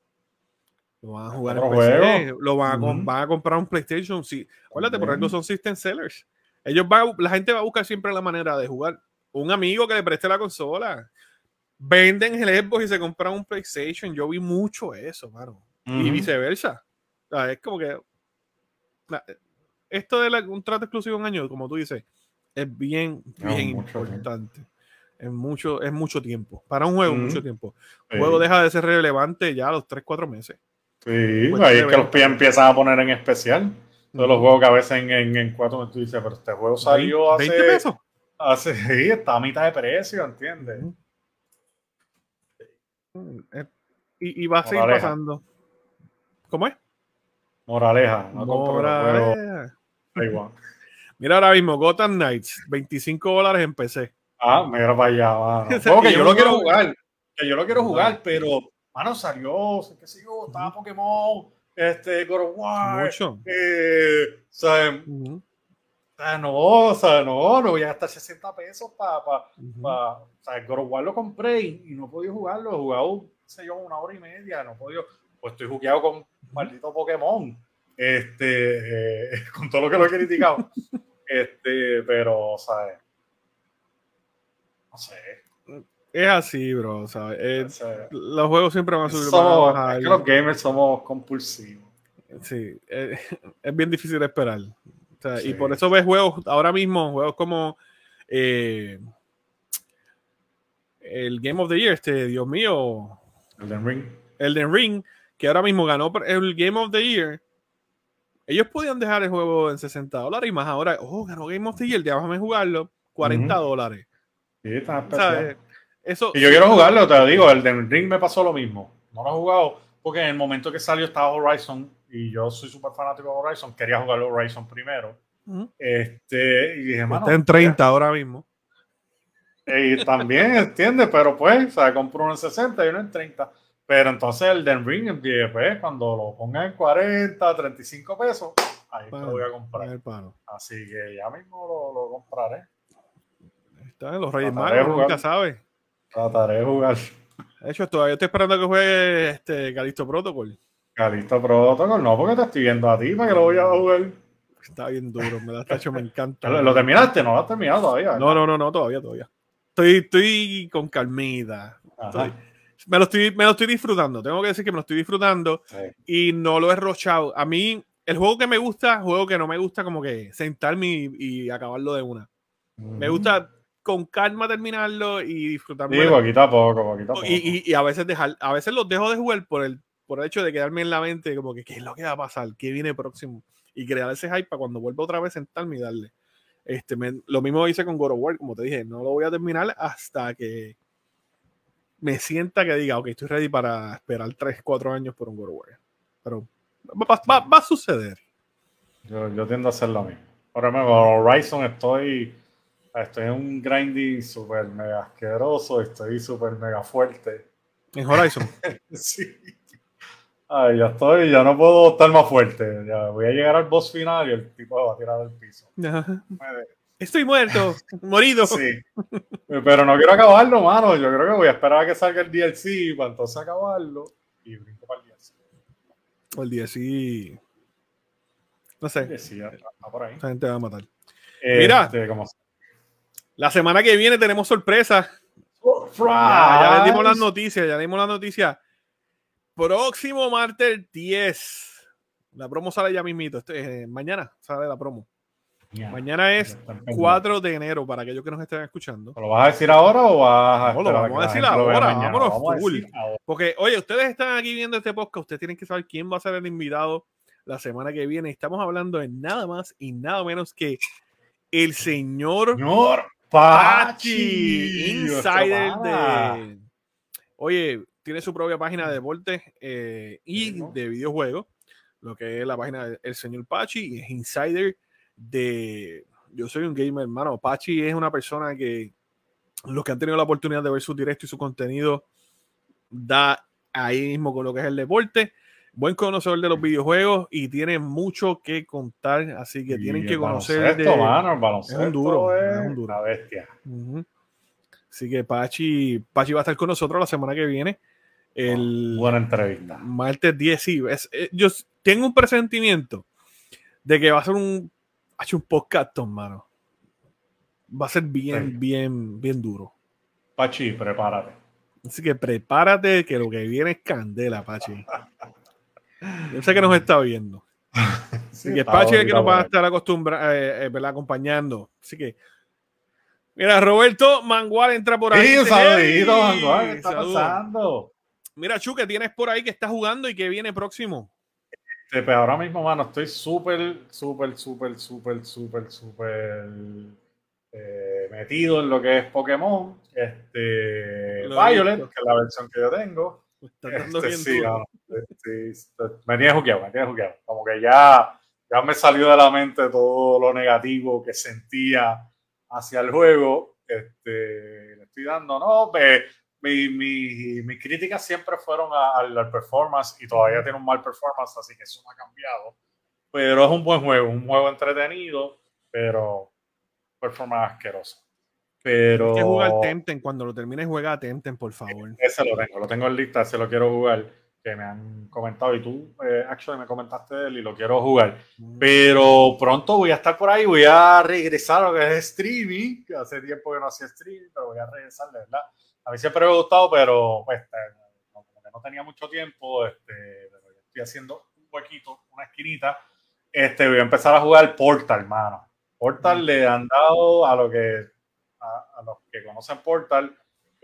Lo van a jugar en PC, lo van a, comprar un PlayStation. Sí. Acuérdate, por ejemplo, son system sellers. Ellos van, la gente va a buscar siempre la manera de jugar. Un amigo que le preste la consola. Venden el Xbox y se compran un PlayStation. Yo vi mucho eso, mano. Y viceversa. es como que. Esto de un trato exclusivo un año, como tú dices, es bien, bien importante. Es mucho, es mucho tiempo. Para un juego, mucho tiempo. El juego deja de ser relevante ya a los 3, 4 meses. Sí, pues ahí es que los pies empiezan a poner en especial. Todos los juegos que a veces en, en, en cuatro tú dices, pero este juego salió hace. 20 pesos. Hace, *laughs* sí, está a mitad de precio, ¿entiendes? Eh, y, y, va a seguir pasando. ¿Cómo es? Moraleja. No Moraleja. *laughs* Mira ahora mismo, Gotham Knights, 25 dólares en PC. Ah, mira para allá, *laughs* que yo lo quiero jugar. Que yo lo quiero jugar, pero, mano, salió, qué sé yo, estaba Pokémon, este, God of War. Mucho. Eh, sea, no, o sea, no, no voy a gastar 60 pesos para, pa, o sea, God of War lo compré y, no he podido jugarlo, he jugado, sé yo, una hora y media, no podido, pues estoy jugando con maldito Pokémon, este, eh, *laughs* con todo lo que lo he criticado, *laughs* este, pero, o sea, no sé. Es así, bro. O sea, los juegos siempre van a subir más. los gamers somos compulsivos. Sí, es, es bien difícil de esperar. O sea, Y por eso ves juegos ahora mismo, juegos como eh, el Game of the Year, este, Dios mío. Elden Ring. Elden Ring, que ahora mismo ganó el Game of the Year. Ellos podían dejar el juego en 60 dólares y más ahora, oh, ganó Game of the Year, déjame jugarlo, 40 dólares. Sí, está. Eso, y yo quiero jugarlo, te lo digo, el de Ring me pasó lo mismo. No lo he jugado porque en el momento que salió estaba Horizon y yo soy súper fanático de Horizon, quería jugar Horizon primero. Este, y dije, Está en 30 ahora mismo. Y también, *laughs* entiende, pero pues, o sea, compré uno en 60 y uno en 30. Pero entonces el Den Ring, pues, cuando lo ponga en 40, 35 pesos, ahí lo voy a comprar. Así que ya mismo lo, lo compraré. Está en los Reyes Magos, nunca sabes. Trataré de jugar. De hecho, todavía estoy esperando que juegue este Calisto Protocol. Calisto Protocol, no, porque te estoy viendo a ti para que lo voy a jugar. Está bien duro, me da hecho, me encanta. *laughs* ¿Lo, terminaste? ¿No lo has terminado todavía? No, no, no, no, todavía, todavía. Estoy, estoy con calmida. me, lo estoy, me lo estoy disfrutando. Tengo que decir que me lo estoy disfrutando y no lo he rochado. A mí, el juego que me gusta, juego que no me gusta, como que sentarme y, acabarlo de una. Me gusta con calma terminarlo y disfrutarlo. Sí, poquito a poco, poquito a poco. Y, y, a veces dejar, a veces los dejo de jugar por el, por el hecho de quedarme en la mente, como que qué es lo que va a pasar, qué viene próximo. Y crear ese hype para cuando vuelva otra vez sentarme y darle. Este, lo mismo hice con God of War, como te dije, no lo voy a terminar hasta que me sienta que diga, ok, estoy ready para esperar 3, 4 años por un God of War. Pero va, va, va a suceder. Yo, yo, tiendo a hacer lo mismo. Ahora mismo, Horizon estoy Estoy en un grinding súper mega asqueroso, estoy súper mega fuerte. ¿En Horizon? *laughs* sí. Ay, ya estoy, ya no puedo estar más fuerte. Ya voy a llegar al boss final y el tipo va a tirar del piso. Estoy muerto, *laughs* morido. Sí. Pero no quiero acabarlo, mano. Yo creo que voy a esperar a que salga el DLC para entonces acabarlo y brinco para el DLC. O el DLC. No sé. El por ahí. Esa gente va a matar. Mira. Este, la semana que viene tenemos sorpresa. Ya, le dimos las noticias, ya le dimos las noticias. Próximo martes 10. La promo sale ya mismito. Este, eh, mañana sale la promo. Mañana es 4 de enero para aquellos que nos estén escuchando. ¿Lo vas a decir ahora o vas a.? No, lo vamos a decir ahora. Vámonos full. Porque, oye, ustedes están aquí viendo este podcast. Ustedes tienen que saber quién va a ser el invitado la semana que viene. Estamos hablando de nada más y nada menos que el señor, señor Pachi, insider de. Oye, tiene su propia página de deporte eh, y de videojuegos, lo que es la página del señor Pachi, y es insider de. Yo soy un gamer, hermano. Pachi es una persona que los que han tenido la oportunidad de ver su directo y su contenido da ahí mismo con lo que es el deporte buen conocedor de los videojuegos y tiene mucho que contar, así que tienen que conocer de mano, es un duro, es, un duro. bestia. Así que Pachi, Pachi va a estar con nosotros la semana que viene. El buena entrevista. Martes 10, sí. Es, eh, yo tengo un presentimiento de que va a ser un, un podcast, hermano. Va a ser bien, bien, bien duro. Pachi, prepárate. Así que prepárate que lo que viene es candela, Pachi. *laughs* Yo sé que nos está viendo. *laughs* Así que Pachi es que nos va a estar acostumbrado, eh, eh, acompañando. Así que, mira, Roberto Mangual entra por ahí. Sí, saludito, Mangual, ¿qué está pasando? Mira, Chu, ¿qué tienes por ahí que estás jugando y que viene próximo? Este, pues ahora mismo, mano, estoy súper, súper, súper, súper, súper, súper eh, metido en lo que es Pokémon. Este, Violet, que es la versión que yo tengo. Este, sí, sí, jugueado, me tiene jugueado. Como que ya, ya me salió de la mente todo lo negativo que sentía hacia el juego. Este, le estoy dando, no, mi, mi, mis críticas siempre fueron al performance y todavía tiene un mal performance, así que eso no ha cambiado. Pero es un buen juego, un juego entretenido, pero performance asquerosa. Pero. que jugar Temtem. Cuando lo termines, juega a por favor. Ese lo tengo, lo tengo en lista, ese lo quiero jugar. Que me han comentado y tú, eh, actually, me comentaste él y lo quiero jugar. Pero pronto voy a estar por ahí, voy a regresar a lo que es streaming. Que hace tiempo que no hacía streaming, pero voy a regresar, de verdad. A mí siempre me ha gustado, pero pues no, no tenía mucho tiempo, este, pero estoy haciendo un huequito, una esquinita. Este, voy a empezar a jugar Portal, hermano. Portal mm. le han dado a lo que a, los que conocen Portal,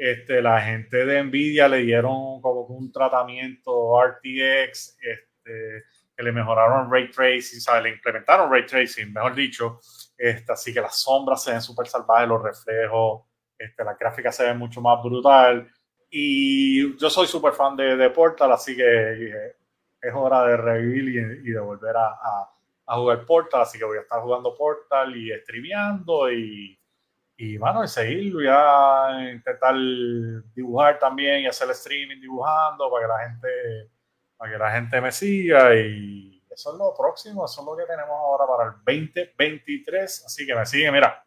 este, la gente de Nvidia le dieron como un tratamiento RTX, este, que le mejoraron ray tracing, ¿sabes? le implementaron ray tracing, mejor dicho, este, así que las sombras se ven súper salvajes, los reflejos, este, la gráfica se ve mucho más brutal. Y yo soy súper fan de, de, Portal, así que eh, es hora de revivir y, de volver a, a, a, jugar Portal. Así que voy a estar jugando Portal y streameando y, y bueno, y seguirlo, ya intentar dibujar también y hacer streaming dibujando para que la gente, para que la gente me siga y eso es lo próximo, eso es lo que tenemos ahora para el 2023, así que me sigue, mira,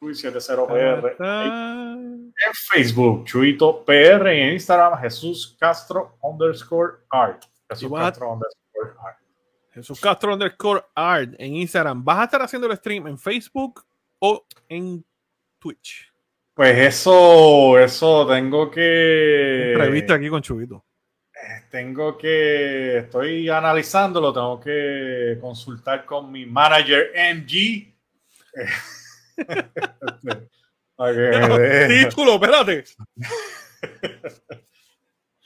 Chuy70PR en Facebook, Chuito PR en Instagram, Jesús Castro underscore art. Jesús Castro underscore art. Jesús Castro underscore art en Instagram. ¿Vas a estar haciendo el stream en Facebook o en Twitch? Pues eso, eso tengo que. Revista aquí con Chubito. Eh, tengo que. Estoy analizándolo, tengo que consultar con mi manager MG. Título, *laughs* espérate.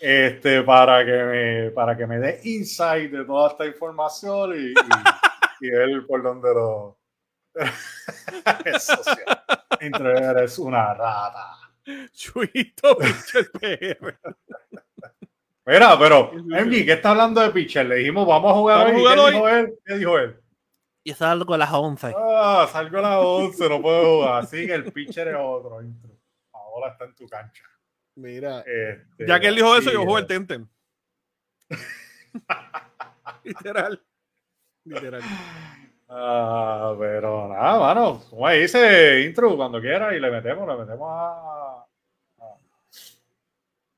Este, para que me, para que me dé insight de toda esta información y, y, ver por dónde lo. *laughs* Eso eres una rata. Chuito, PR. Mira, pero, Envi, ¿qué está hablando de pitcher? Le dijimos, vamos a jugar hoy. ¿Qué, dijo él? ¿Qué dijo él? Y salgo a las 11. Ah, salgo a las 11, no puedo jugar. Así que el pitcher es otro. Ahora está en tu cancha. Mira, este, ya que él dijo eso, yo juego el Tenten. *laughs* Literal. Literal. Ah, pero nada, mano. Como dice, intro cuando quiera y le metemos, le metemos a,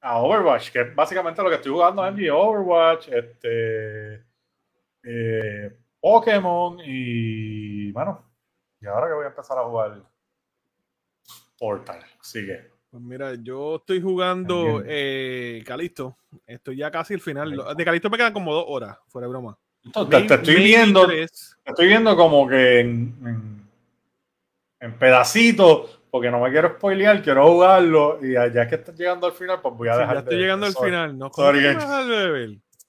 a, Overwatch, que es básicamente lo que estoy jugando en Overwatch, este eh, Pokémon y bueno, y ahora que voy a empezar a jugar Portal, sigue. Pues mira, yo estoy jugando eh, Calisto. Estoy ya casi al final. De Calisto me quedan como dos horas, fuera de broma te, estoy viendo, estoy viendo como que en, en, pedacitos, porque no me quiero spoilear, quiero jugarlo y ya que estás llegando al final, pues voy a dejar. ya estoy llegando al final, no Sorry,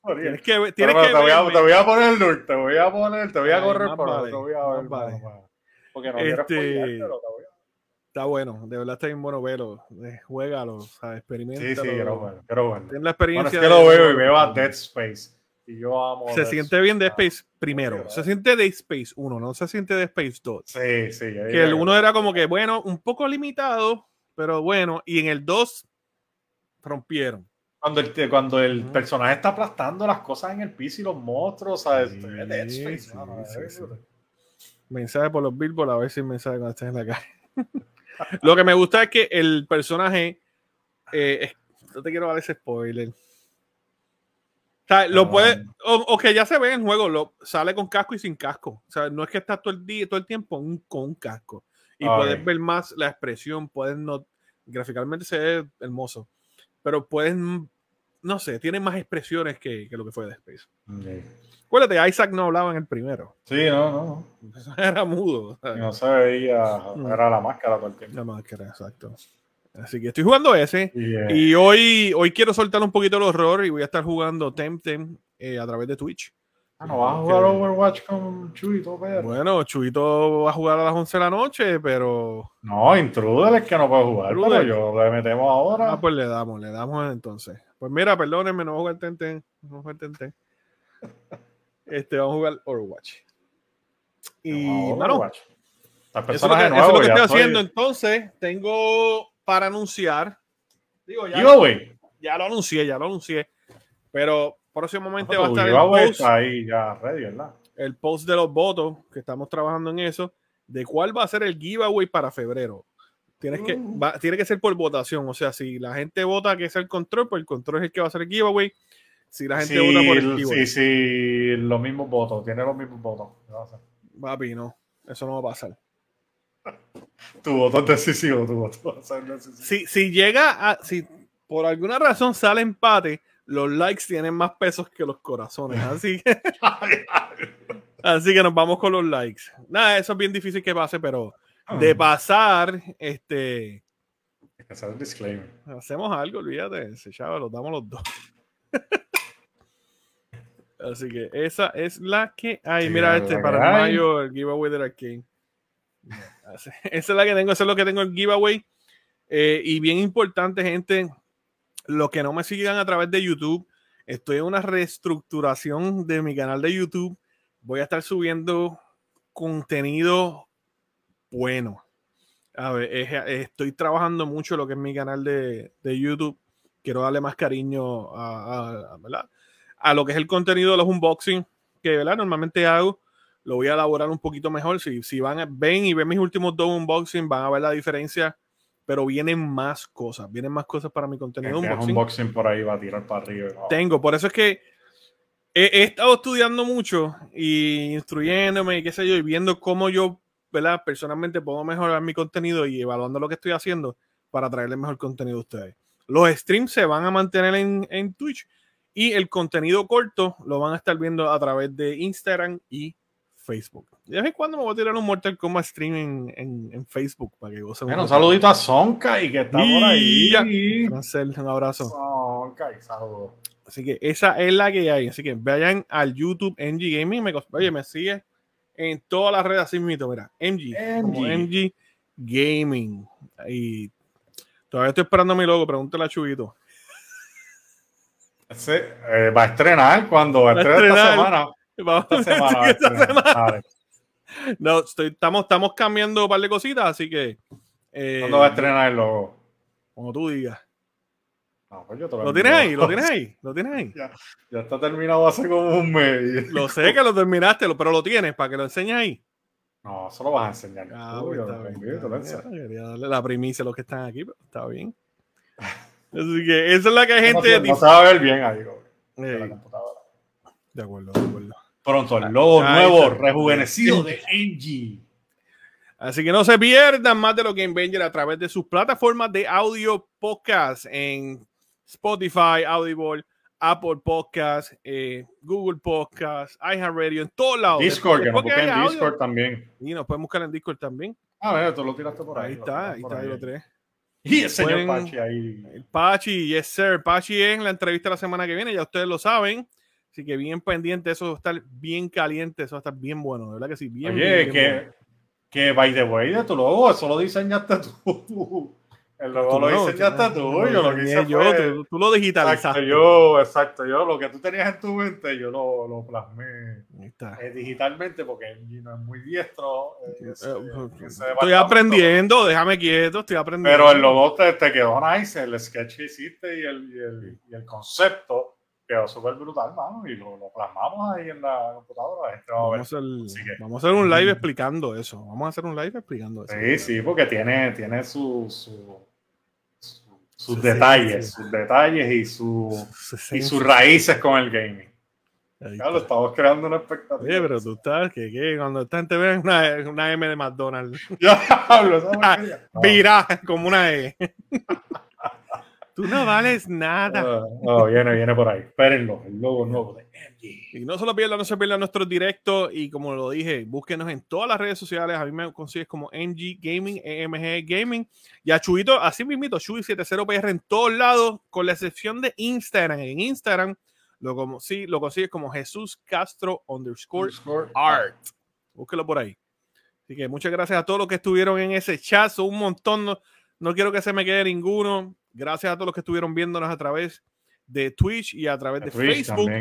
Tienes que, tienes que te, voy a, te voy a poner te voy a poner, te voy a correr por te voy a ver, porque no quiero este, spoilear, pero te voy a Está bueno, de verdad está bien bueno verlo. Eh, juégalo, o experimenta. Sí, sí, quiero verlo, quiero. Ten la experiencia. Bueno, es que lo veo y veo a Dead Space y yo amo. Se siente bien Dead Space primero. Se siente Dead Space 1, no se siente Dead Space 2. Sí, sí. Que el 1 era como que, bueno, un poco limitado, pero bueno. Y en el 2 rompieron. Cuando el, cuando el personaje está aplastando las cosas en el piso y los monstruos, ¿sabes? Sí, Dead Space. mensaje por los billboards, a ver si mensaje cuando estés en la calle. *laughs* Lo que me gusta es que el personaje. Eh, no te quiero dar ese spoiler sea, lo puede, o, que ya se ve en juego, lo, sale con casco y sin casco. O sea, no es que está todo el día, todo el tiempo con un casco. Y puedes ver más la expresión, puedes no, gráficamente se ve hermoso, pero puedes, no sé, tiene más expresiones que, que lo que fue de Space. Okay. Acuérdate, Isaac no hablaba en el primero. Sí, no, no. *laughs* Era mudo. No se veía, era la máscara todo el La máscara, exacto. Así que estoy jugando ese. Yeah. Y hoy, hoy quiero soltar un poquito el horror y voy a estar jugando Temtem eh, a través de Twitch. Ah, no vas a jugar Overwatch con Chuito, pero. Bueno, Chuito va a jugar a las 11 de la noche, pero. No, Intruder es que no puede jugar, pero yo le metemos ahora. Ah, pues le damos, le damos entonces. Pues mira, perdónenme, no voy a jugar Temtem. No voy a jugar Temtem. *laughs* Este, vamos a jugar Overwatch. Y, No, Overwatch. El eso es lo que, personaje eso es lo nuevo, que estoy- haciendo. Entonces, tengo para anunciar. Digo, ya, Giveaway. ya lo anuncié, ya lo anuncié. Pero próximamente va a estar el post, ahí ya ready, ¿verdad? el post de los votos, que estamos trabajando en eso, de cuál va a ser el giveaway para febrero. Tienes que, Uh. va- tiene que ser por votación. O sea, si la gente vota que es el control, pues el control es el que va a hacer el giveaway. Si la gente Sí, vota por el giveaway, sí, sí, los mismos votos, tiene los mismos votos. Papi, no. Eso no va a pasar. Tu voto es decisivo, tu voto *laughs* decisivo. Si, si llega a. Si por alguna razón sale empate, los likes tienen más pesos que los corazones. Así que, *laughs* así que nos vamos con los likes. Nada, eso es bien difícil que pase, pero de pasar, este. Hacer disclaimer. Hacemos algo, olvídate. Ese chaval, los damos los dos. *laughs* Así que esa es la que hay. Mira la este para mayo, el giveaway del arcade. Así- *laughs* Esa es la que tengo, eso es lo que tengo el giveaway. Eh, y bien importante, gente, los que no me sigan a través de YouTube, estoy en una reestructuración de mi canal de YouTube. Voy a estar subiendo contenido bueno. A ver, es- estoy trabajando mucho lo que es mi canal de, de YouTube. Quiero darle más cariño a, a- lo que es el contenido de los unboxing que normalmente hago. Lo voy a elaborar un poquito mejor. Si, si van a, ven y ven mis últimos dos unboxing, van a ver la diferencia. Pero vienen más cosas. Vienen más cosas para mi contenido unboxing. unboxing por ahí va a tirar para arriba. ¿no? Tengo, por eso es que he, he estado estudiando mucho y instruyéndome y qué sé yo, y viendo cómo yo, ¿verdad? Personalmente puedo mejorar mi contenido y evaluando lo que estoy haciendo para traerle mejor contenido a ustedes. Los streams se van a mantener en, en Twitch y el contenido corto lo van a estar viendo a través de Instagram y Facebook. De vez en cuando me voy a tirar un Mortal Kombat stream en, en- en Facebook para que gocen. Bueno, un saludito a Sonka y que está por ahí. Francel, un abrazo. Sonka y saludos. Así que esa es la que hay. Así que vayan al YouTube MG Gaming. Me, oye, me sigue en todas las redes así mismo. Mira, MG, como MG. MG Gaming. Y todavía estoy esperando mi logo. Pregúntale a Chubito. Ese, eh, va a estrenar cuando va a Va a estrenar esta semana. Vamos Esta semana esta. No, estoy- estamos, estamos cambiando un par de cositas, así que. eh, ¿Cuándo va a estrenar el logo? Como tú digas. No, pues yo te ¿Lo tienes ahí? ¿Lo tienes ahí? ¿Lo tienes ahí? Ya está terminado hace como un mes. Lo sé que lo terminaste, pero lo tienes para que lo enseñes ahí. No, eso lo vas a enseñar. Ah, tú, pues, yo está bien, bien. enseño. Quería darle la primicia a los que están aquí, pero está bien. Así que esa es la que hay No, gente. no se va a ver bien ahí, Eh, de acuerdo, de acuerdo. Pronto, el logo Ahí nuevo, rejuvenecido de Engie. Así que no se pierdan más de los Game Banger a través de sus plataformas de audio podcast en Spotify, Audible, Apple Podcast, eh, Google Podcast, iHeartRadio, en todos lados. Discord, que nos busquen en audio, Discord también. Y nos pueden buscar en Discord también. A ver, tú lo tiraste por ahí. Ahí lo está, ahí está, ahí lo tres. Y el señor Pueden- Pachi ahí. El Pachi, yes sir. Pachi en la entrevista la semana que viene, ya ustedes lo saben. Así que bien pendiente, eso va a estar bien caliente, eso va a estar bien bueno, de verdad que sí. Bien, Oye, bien, bien que, bueno. que by the way de tu logo, eso lo diseñaste tú. *laughs* El logo Tú lo no, diseñaste tú no, yo lo que hice yo, fue- tú, tú lo Exacto, digitalizaste. yo, exacto, yo lo que tú tenías en tu mente, yo lo, lo plasmé eh, digitalmente porque él no es muy diestro. eh, ese- Eh, Estoy aprendiendo, déjame quieto, estoy aprendiendo. Pero el logo te, te quedó nice, el sketch que hiciste y el, y el, y el concepto quedó súper brutal, mano, y lo, lo plasmamos ahí en la computadora. la gente va a ver. Vamos a, hacer, Así que- vamos a hacer un live explicando eso. Vamos a hacer un live explicando eso. Sí, sí, porque tiene, tiene su, su- su- sus Su detalles, sus detalles y, su, y sus raíces con el gaming. Está. estamos creando una expectativa. Oye, pero tú estás, que, que cuando esta gente ve una, una M de McDonald's, *laughs* Ya hablo. *laughs* No, virá como una E. *laughs* Tú no vales nada. Uh, oh, viene, viene por ahí. Espérenlo, el logo nuevo de MG. Y no se lo pierdan, no se pierdan nuestros directos. Y como lo dije, búsquenos en todas las redes sociales. A mí me consigues como MG Gaming, EMG Gaming. Y a Chuito, así mismito, Chuy70PR en todos lados, con la excepción de Instagram. En Instagram lo, como, sí, lo consigues como Jesús Castro underscore, underscore art. Búsquelo por ahí. Así que muchas gracias a todos los que estuvieron en ese chat. Son un montón. No, no quiero que se me quede ninguno. Gracias a todos los que estuvieron viéndonos a través de Twitch y a través de, Facebook.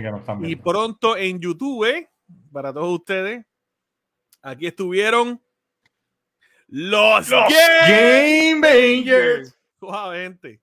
y pronto en YouTube, ¿eh? para todos ustedes. Aquí estuvieron los, los Game Bangers. Suavemente.